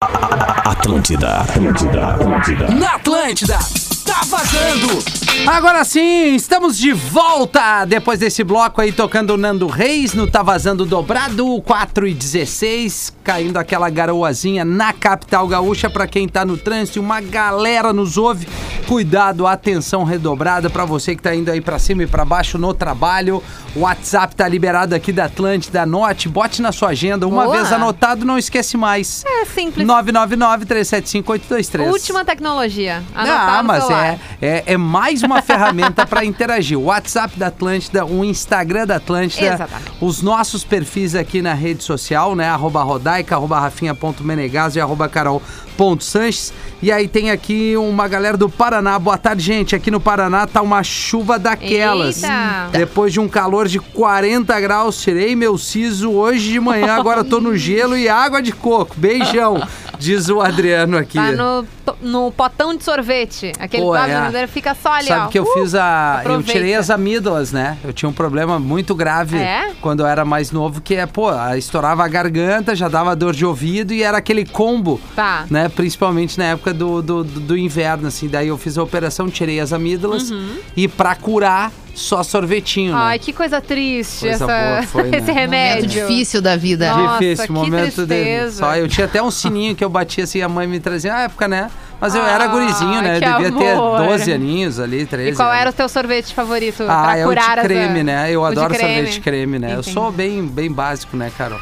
Atlântida, Atlântida, Atlântida. Na Atlântida, tá vazando. Agora sim, estamos de volta depois desse bloco aí tocando o Nando Reis no Tá Vazando Dobrado, 4 e 16, caindo aquela garoazinha na capital gaúcha pra quem tá no trânsito, uma galera nos ouve. Cuidado, atenção redobrada pra você que tá indo aí pra cima e pra baixo no trabalho. O WhatsApp tá liberado aqui da Atlântida, anote, bote na sua agenda. Uma Boa. vez anotado, não esquece mais. É simples. 999-375-823. Última tecnologia. Anotar Ah, mas é, é, é mais uma ferramenta para interagir. O WhatsApp da Atlântida, o Instagram da Atlântida, Exatamente. os nossos perfis aqui na rede social, né? Arroba Rodaica, arroba Rafinha.menegas e arroba Carol.sanches. E aí tem aqui uma galera do Paraná. Boa tarde, gente. Aqui no Paraná tá uma chuva daquelas. Eita. Depois de um calor de 40 graus, tirei meu siso hoje de manhã, agora tô no gelo e água de coco. Beijão. Diz o Adriano aqui. Tá no, no potão de sorvete. Aquele Pô, pobre é. fica só ali, Sabe ó. que eu Uh, fiz a. Eu aproveita. tirei as amígdalas, né? Eu tinha um problema muito grave É? quando eu era mais novo, que é, pô, estourava a garganta, já dava dor de ouvido e era aquele combo. Tá. Né? Principalmente na época do, do, do- do inverno, assim. Daí eu fiz a operação, tirei as amígdalas e pra curar, só sorvetinho, né? Ai, que coisa triste Coisa essa, boa foi, né? esse Momento remédio. Momento difícil da vida. Nossa, Difícil, que momento de. tristeza. Só eu tinha até um sininho que eu batia assim, a mãe me trazia na época, né? Mas eu era Ah, gurizinho, né? Eu devia amor. ter 12 aninhos ali, 13. E qual anos. era o teu sorvete favorito Ah, pra é o de curar creme, essa... né? Eu o de adoro creme. sorvete de creme, né? Eu Entendi. sou bem, bem básico, né, Carol?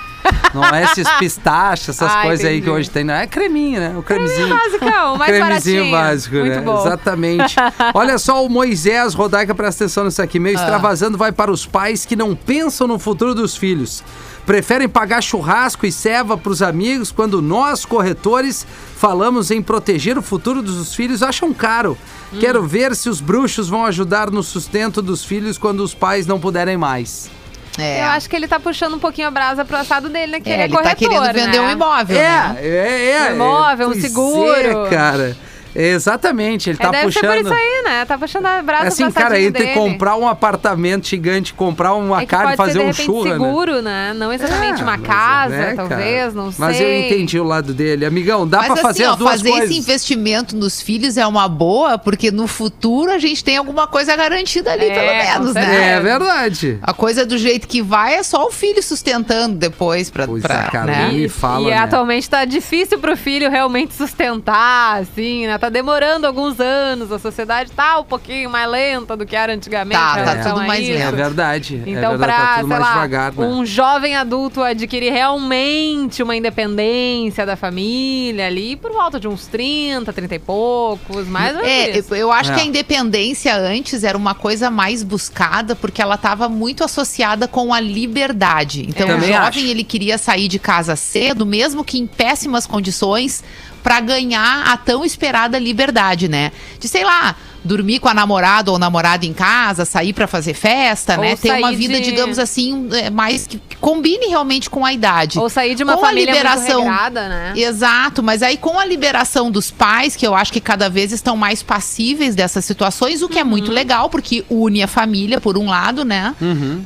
Não é esses pistachos, essas Ah, coisas aí entendi. que hoje tem, não. É creminho, né? O cremezinho. Basicão, mais Cremezinho baratinho. básico, Muito né? bom. Exatamente. Olha só o Moisés, Rodaica, presta atenção nisso aqui. Ah. Meio extravasando vai para os pais que não pensam no futuro dos filhos. Preferem pagar churrasco e ceva para os amigos quando nós, corretores, falamos em proteger o futuro dos filhos, acham caro. Hum. Quero ver se os bruxos vão ajudar no sustento dos filhos quando os pais não puderem mais. É. Eu acho que ele tá puxando um pouquinho a brasa pro assado dele, né? Que É, ele é ele corretor, tá querendo vender né? um imóvel, né? é, é. Um imóvel, um Pois seguro. É, cara. Exatamente, ele É, tá deve ser puxando. por isso aí, né? Tá puxando a brasa Assim, pro cara, entre dele. comprar um apartamento gigante, comprar uma é carne e fazer ser, um churra, né? seguro, né? Não exatamente uma mas casa, é, talvez, não sei. Mas eu entendi o lado dele. Amigão, dá Mas pra assim, fazer ó, as duas fazer coisas. esse investimento nos filhos é uma boa, porque no futuro a gente tem alguma coisa garantida ali, É, pelo menos, né? É verdade. A coisa do jeito que vai é só o filho sustentando depois pra. Pois pra é, cara, né? fala, e né? atualmente tá difícil pro filho realmente sustentar, assim, né? Tá demorando alguns anos, a sociedade tá um pouquinho mais lenta do que era antigamente. Tá, tá tudo a mais isso. É lento. verdade. é Então, verdade, pra, tá sei lá, devagar, né? um jovem adulto adquirir realmente uma independência da família ali por volta de uns 30, 30 e poucos, mais ou É, menos. eu, eu acho É. que a independência antes era uma coisa mais buscada porque ela estava muito associada com a liberdade. Então, o Também jovem acho. ele queria sair de casa cedo, mesmo que em péssimas condições, para ganhar a tão esperada liberdade, né? De sei lá, dormir com a namorada ou namorada em casa, sair para fazer festa, Ou né? Ter uma vida, de- digamos assim, é, mais que, combine realmente com a idade. Ou sair de uma Com a família liberação- muito regrada, né? Exato, mas aí com a liberação dos pais, que eu acho que cada vez estão mais passíveis dessas situações, o que é muito legal, porque une a família, por um lado, né?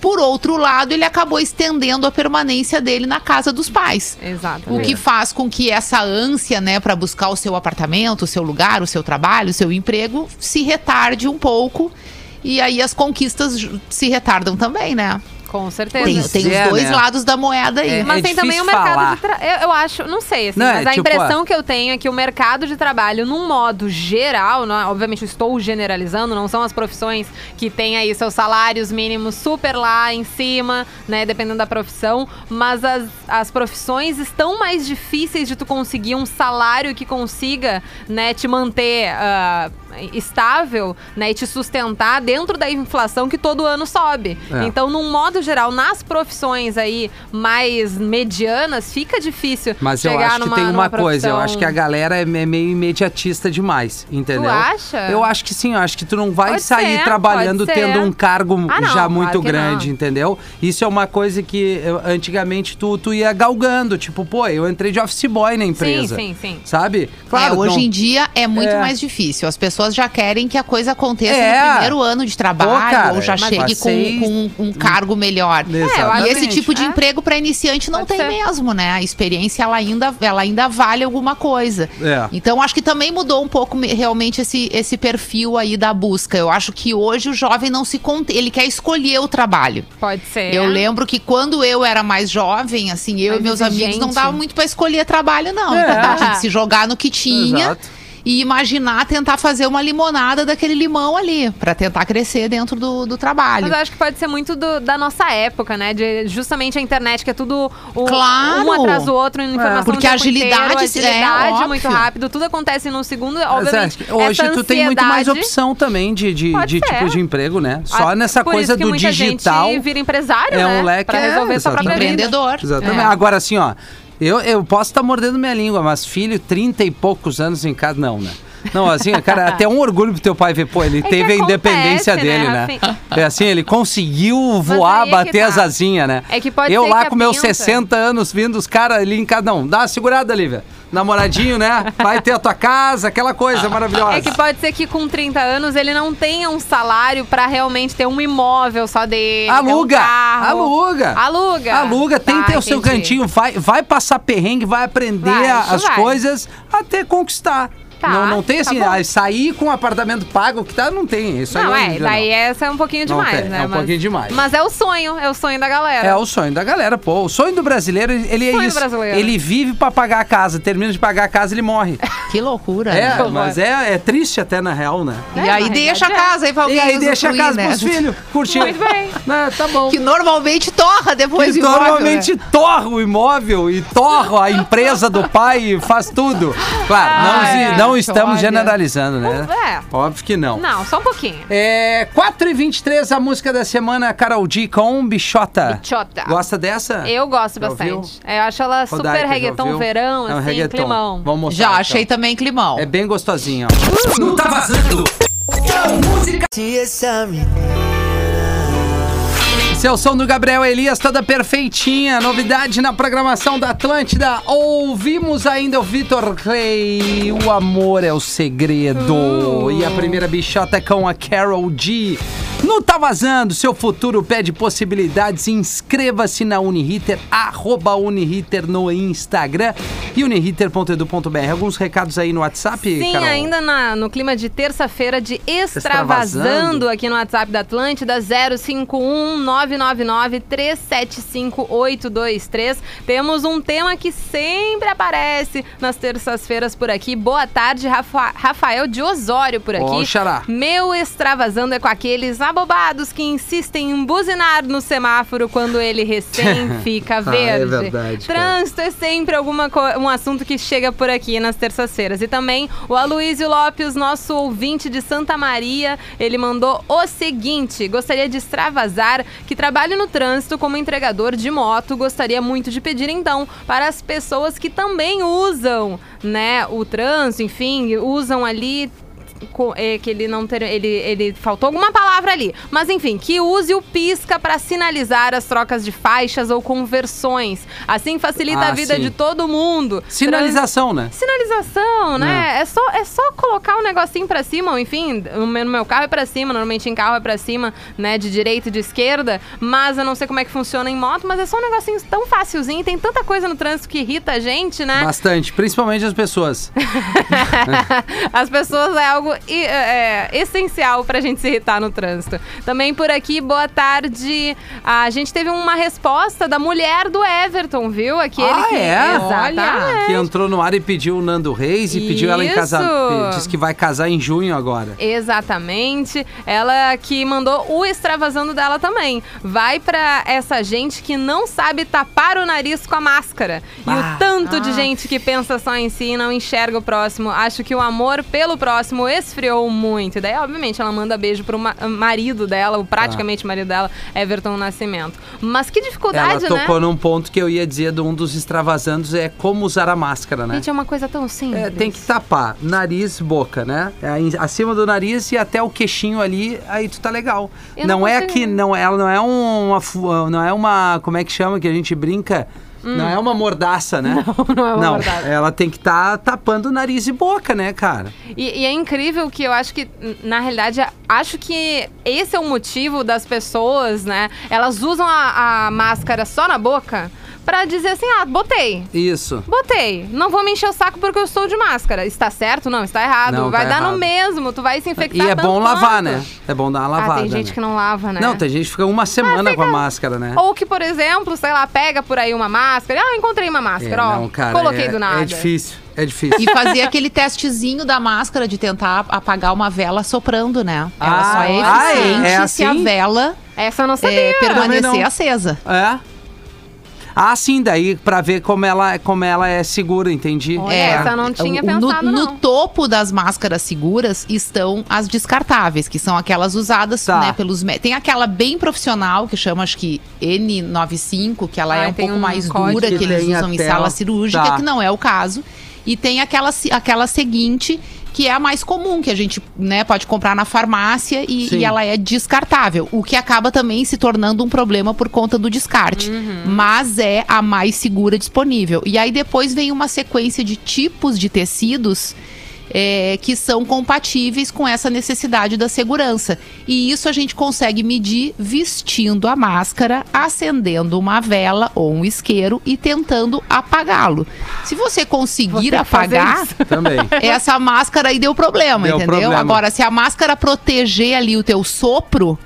Por outro lado, ele acabou estendendo a permanência dele na casa dos pais. Exato. O que faz com que essa ânsia, né, para buscar o seu apartamento, o seu lugar, o seu trabalho, o seu emprego, se retarde um pouco. E aí as conquistas se retardam também, né? Com certeza. Tem, tem é, os dois né? lados da moeda aí. É, Mas tem também o mercado falar. de trabalho. Eu, eu acho, não sei, assim, Não, é mas a tipo, impressão que eu tenho é que o mercado de trabalho, num modo geral, não é- obviamente estou generalizando, não são as profissões que têm aí seus salários mínimos super lá em cima, né, dependendo da profissão, mas as, as profissões estão mais difíceis de tu conseguir um salário que consiga, né, te manter ah, estável, né, e te sustentar dentro da inflação que todo ano sobe. É. Então, num modo geral, nas profissões aí mais medianas, fica difícil Mas eu acho que numa, tem uma numa coisa, eu profissão- acho que a galera é me- meio imediatista demais, entendeu? acha? Eu acho que sim, eu acho que tu não vai Pode sair ser, trabalhando tendo um cargo Ah, não, já claro muito que grande, não. entendeu? Isso é uma coisa que eu- antigamente tu, tu ia galgando, tipo, pô, eu entrei de office boy na empresa. sim, sim. Sabe? é, hoje não- em dia é muito É. mais difícil. As pessoas já querem que a coisa aconteça É. no primeiro ano de trabalho Pô, cara, ou já chegue passei- com, com um cargo melhor. É. E esse tipo de É. emprego para iniciante não Pode tem ser. mesmo, né? A experiência ela ainda, ela ainda vale alguma coisa. É. Então acho que também mudou um pouco me- realmente esse, esse perfil aí da busca. Eu acho que hoje o jovem não se conta, ele quer escolher o trabalho. Pode ser. Eu lembro que quando eu era mais jovem, assim, eu Mais e meus amigos não exigente. dava muito para escolher trabalho, não. É. Tinha que se jogar no que tinha. Exato. E imaginar tentar fazer uma limonada daquele limão ali, para tentar crescer dentro do, do trabalho. Mas eu acho que pode ser muito do- da nossa época, né? De justamente a internet, que é tudo o- Claro. um atrás do outro, informação porque o a tempo agilidade, inteiro, é, agilidade muito óbvio. rápido, tudo acontece num segundo. Mas Obviamente, é, hoje essa tu tem muito mais opção também de, de, de ser. tipos de emprego, né? Só Ah, nessa por coisa isso que do muita digital. Gente vira empresário, É né? um leque pra é, resolver sua própria vida. Empreendedor. Exatamente. É. Agora, assim, ó, eu, eu posso estar mordendo minha língua, mas filho, 30 e poucos anos em casa, não, né? Não, assim, cara, até um orgulho pro teu pai ver, pô, ele É teve a independência acontece, dele, né, né? É assim, ele conseguiu voar, é bater tá. as asinhas, né? É que pode Eu lá com meus pinta- 60 anos vindo, os caras ali em cada um. Dá uma segurada, Lívia. Namoradinho, né? Vai ter a tua casa, aquela coisa maravilhosa. É que pode ser que com 30 anos ele não tenha um salário pra realmente ter um imóvel só dele. ter um Aluga! carro. Aluga! Aluga! Aluga, tem Tá, que ter o seu cantinho, vai, vai passar perrengue, vai aprender Vai, as vai. coisas até conquistar. Tá, não, não tem tá assim, ah, sair com o apartamento pago que tá, não tem. Isso aí Não, não é, daí essa é um pouquinho Não demais, tem, né? é um pouquinho demais. Mas é o sonho, é o sonho da galera. É o sonho da galera, pô. O sonho do brasileiro, ele é Sonho do isso. brasileiro. Ele vive pra pagar a casa, termina de pagar a casa, ele morre. Que loucura, É, né? mas é, é triste até na real, né? E É, aí na deixa a é. casa aí pra alguém E aí deixa a casa né? pros filhos, curtir. Muito bem. Né, tá bom. Que normalmente torra depois Que o imóvel, normalmente né? torra o imóvel e torra a empresa do pai e faz tudo. Claro, não, Ah, se- é, não que estamos ódio. generalizando, né? É. Óbvio que não. Não, só um pouquinho. É 4h23, a música da semana, Carol D com Bichota. Bichota. Gosta dessa? Eu gosto Já bastante. ouviu? É, eu acho ela super Rodaica, já reggaeton verão, É um assim, reggaeton. climão. Vamos mostrar. Já então. achei também climão. É bem gostosinho, ó. Não tá vazando. Esse é o som do Gabriel Elias, toda perfeitinha. Novidade na programação da Atlântida. Ouvimos ainda o Vitor Clay. O amor é o segredo. Uh. E a primeira bichota é com a Carol G. No Tá Vazando, seu futuro pede possibilidades. Inscreva-se na Uniriter, arroba Uniriter no Instagram e uniriter.edu.br. Alguns recados aí no WhatsApp, Sim, Carol? ainda na- no clima de terça-feira de Extravasando. extravasando aqui no WhatsApp da Atlântida, 051 999 375 823. Temos um tema que sempre aparece nas terças-feiras por aqui. Boa tarde, Rafa- Rafael de Osório por aqui. Ó, xará. Meu extravasando é com aqueles abobados que insistem em buzinar no semáforo quando ele recém fica Ah, é verde. verdade, cara. Trânsito é sempre alguma um assunto que chega por aqui nas terças-feiras. E também o Aloysio Lopes, nosso ouvinte de Santa Maria, ele mandou o seguinte: gostaria de extravasar que trabalho no trânsito como entregador de moto. Gostaria muito de pedir então para as pessoas que também usam, né, o trânsito, enfim, usam ali é, que ele não ter, ele, ele faltou alguma palavra ali, mas enfim, que use o pisca para sinalizar as trocas de faixas ou conversões. Assim facilita Ah, a vida sim. de todo mundo. Sinalização, né? Sinalização, né? É. só, é só colocar um negocinho pra cima, ou enfim, no meu, carro é pra cima, normalmente em carro é pra cima, né? De direita e de esquerda, mas eu não sei como é que funciona em moto, mas é só um negocinho tão facilzinho, tem tanta coisa no trânsito que irrita a gente, né? Bastante, principalmente as pessoas. As pessoas é algo i- é, é, essencial pra gente se irritar no trânsito. Também por aqui, boa tarde. A gente teve uma resposta da mulher do Everton, viu? Aquele Ah, que. é? Exatamente. Que entrou no ar e pediu o Nando Reis e pediu ela em Isso. casamento. Diz que vai casar em junho agora. Exatamente. Ela que mandou o extravasando dela também. Vai pra essa gente que não sabe tapar o nariz com a máscara. E Ah. o tanto de gente que pensa só em si e não enxerga o próximo. Acho que o amor pelo próximo esfriou muito. E daí, obviamente, ela manda beijo pro ma- marido dela, o praticamente marido dela, Everton Nascimento. Mas que Ela dificuldade, né? tocou num ponto que eu ia dizer de um dos extravasandos é como usar a máscara, né? Gente, é uma coisa tão simples. É, tem que tapar nariz, boca, né? Aí, acima do nariz e até o queixinho ali, aí tu tá legal. Eu não não é que não ela não é uma não é uma, como é que chama que a gente brinca? Não é uma mordaça, né? Hum. não é uma mordaça. ela tem que estar tapando nariz e boca, né, cara? E, e é incrível que eu acho que, na realidade, acho que esse é o motivo das pessoas, né? Elas usam a, a máscara só na boca pra dizer assim, ah, botei. Isso. Botei. Não vou me encher o saco porque eu estou de máscara. Está certo? Não, está errado. Não, vai tá dar errado. no mesmo. Tu vai se infectar E é bom lavar, quanto. né? É bom dar uma Ah, lavada. tem gente né? que não lava, né? Não, tem gente que fica uma semana com a máscara, né? Ou que, por exemplo, sei lá, pega por aí uma máscara. Ah, encontrei uma máscara, É, ó. não, cara, Coloquei é, do nada. É difícil, é difícil. E fazer aquele testezinho da máscara de tentar apagar uma vela soprando, né? Ela Ah, só é ah, é? eficiente É se a assim? vela Essa eu não sabia. é, permanecer não. acesa. É? Ah, sim, daí pra ver como ela, como ela é segura, entendi. Olha, É, essa não tinha o- pensado, no, não. no topo das máscaras seguras estão as descartáveis, que são aquelas usadas Tá. né, pelos Tem aquela bem profissional, que chama, acho que N95, que ela Ah, é um pouco um mais dura, que Que eles usam em sala cirúrgica, tá. que não é o caso. E tem aquela, aquela seguinte, que é a mais comum, que a gente né, pode comprar na farmácia e, e ela é descartável. O que acaba também se tornando um problema por conta do descarte. Mas é a mais segura disponível. E aí depois vem uma sequência de tipos de tecidos é, que são compatíveis com essa necessidade da segurança. E isso a gente consegue medir vestindo a máscara, acendendo uma vela ou um isqueiro e tentando apagá-lo. Se você conseguir fazer apagar, essa máscara aí deu problema, Deu entendeu? problema. Agora, se a máscara proteger ali o teu sopro,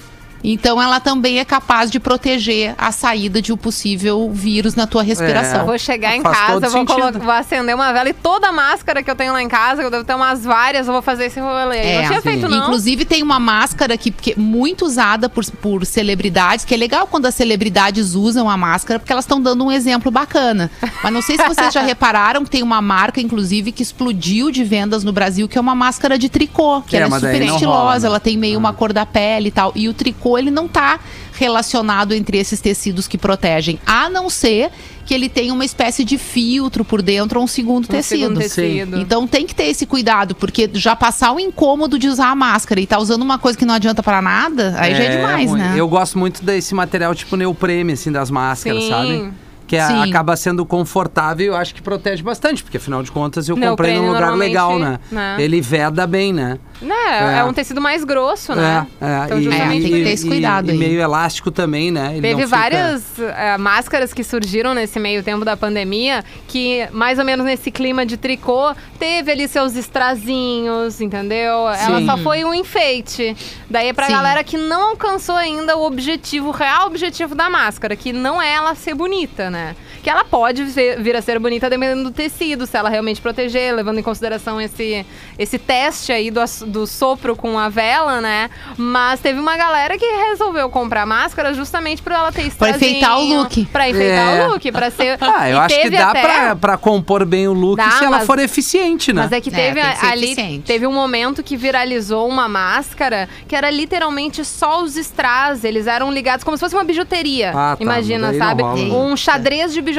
então ela também é capaz de proteger a saída de um possível vírus na tua respiração. Eu vou chegar em casa, vou, sentido. colo- vou acender uma vela e toda a máscara que eu tenho lá em casa, que eu devo ter umas várias, eu vou fazer esse rolê. É, não tinha sim. feito, não. Inclusive tem uma máscara que, que é muito usada por, por celebridades, que é legal quando as celebridades usam a máscara, porque elas estão dando um exemplo bacana. Mas não sei se vocês já repararam que tem uma marca, inclusive, que explodiu de vendas no Brasil, que é uma máscara de tricô, que É, ela é super estilosa, rola, né? ela tem meio uma cor da pele e tal. E o tricô, ele não tá relacionado entre esses tecidos que protegem, a não ser que ele tenha uma espécie de filtro por dentro ou um segundo Um tecido. segundo tecido. Então tem que ter esse cuidado, porque já passar o incômodo de usar a máscara e tá usando uma coisa que não adianta pra nada, aí já é demais, ruim. né? Eu gosto muito desse material tipo neoprene, assim, das máscaras, Sim. sabe? Que Sim. acaba sendo confortável e eu acho que protege bastante, porque afinal de contas eu comprei num lugar legal, né? né? Ele veda bem, né? Né, É. é. um tecido mais grosso, né? É, é, Então, justamente tem por que ter esse cuidado e, aí. e meio elástico também, né? Ele Teve não fica- várias eh, máscaras que surgiram nesse meio tempo da pandemia, que mais ou menos nesse clima de tricô, teve ali seus estrazinhos, entendeu? Ela Sim. só foi um enfeite. Daí é pra Sim. galera que não alcançou ainda o objetivo, o real objetivo da máscara, que não é ela ser bonita, né? Que ela pode ser- vir a ser bonita dependendo do tecido, se ela realmente proteger, levando em consideração esse, esse teste aí do, do sopro com a vela, né? Mas teve uma galera que resolveu comprar máscara justamente por ela ter Pra enfeitar o look. Pra enfeitar É. o look, pra ser... Ah, eu acho que dá até- pra, pra compor bem o look Dá, se ela mas- for eficiente, né? Mas é que É, teve tem que ali, eficiente. teve um momento que viralizou uma máscara que era literalmente só os strass. Eles eram ligados como se fosse uma bijuteria. Ah, tá, Imagina, sabe? rola, né? Um xadrez de bijuteria,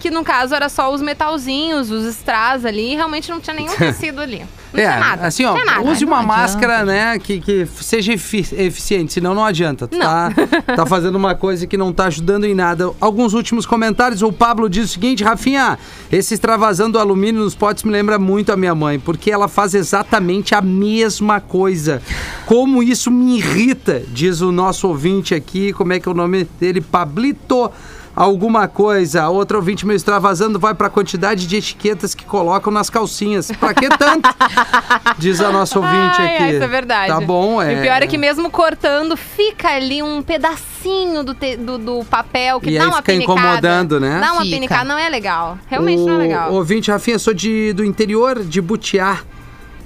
que no caso era só os metalzinhos, os strass ali, e realmente não tinha nenhum tecido ali. Não é, tinha nada. assim, ó, nada. use uma máscara, né, que, que seja efi- eficiente, senão não adianta. Tu Não. Tá, tá fazendo uma coisa que não tá ajudando em nada. Alguns últimos comentários, o Pablo diz o seguinte, Rafinha, esse extravasando alumínio nos potes me lembra muito a minha mãe, porque ela faz exatamente a mesma coisa. Como isso me irrita, diz o nosso ouvinte aqui, como é que é o nome dele? Pablito alguma coisa. Outro ouvinte meu extravasando vai pra quantidade de etiquetas que colocam nas calcinhas. Pra que tanto? Diz a nossa ouvinte Ai, aqui. ai, isso é verdade. Tá bom, é. E o pior é que mesmo cortando, fica ali um pedacinho do, te- do, do papel que E dá aí uma fica pinicada. incomodando, né? Dá uma Fica. pinicada, não é legal. Realmente o, não é legal. Ouvinte, Rafinha, sou de, do interior de Butiá.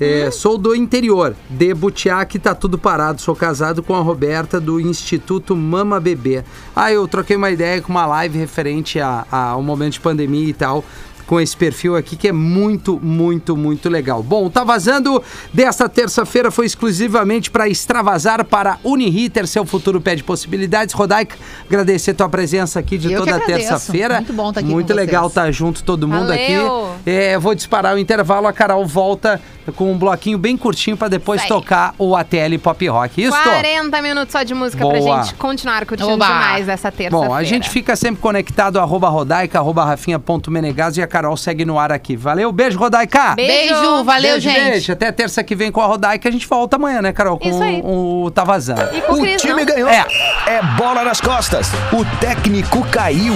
É, Hum? Sou do interior de Butiá, que tá tudo parado. Sou casado com a Roberta do Instituto Mama Bebê. Ah, eu troquei uma ideia com uma live referente a- a- ao momento de pandemia e tal. Com esse perfil aqui que é muito, muito, muito legal. Bom, tá vazando desta terça-feira foi exclusivamente para extravasar para Uniriter. Seu futuro pede possibilidades. Rodaica, agradecer tua presença aqui de Eu toda terça-feira. Muito bom tá aqui Muito com legal estar junto todo mundo Valeu. aqui. É, vou disparar o intervalo, a Carol volta com um bloquinho bem curtinho para depois aí. tocar o ATL Pop Rock. Isso? 40 minutos só de música Boa. pra gente continuar curtindo Oba. demais essa terça-feira. Bom, a gente fica sempre conectado, arroba Rodaica, arroba Rafinha.menegas e a Carol segue no ar aqui. Valeu, beijo, Rodaica! Beijo. Beijo, valeu, beijo, gente. beijo. Até terça que vem com a Rodaica, a gente volta amanhã, né, Carol? Com Isso aí. o Tá Vazando. E com o O Cris, time não? ganhou. É. é bola nas costas. O técnico caiu.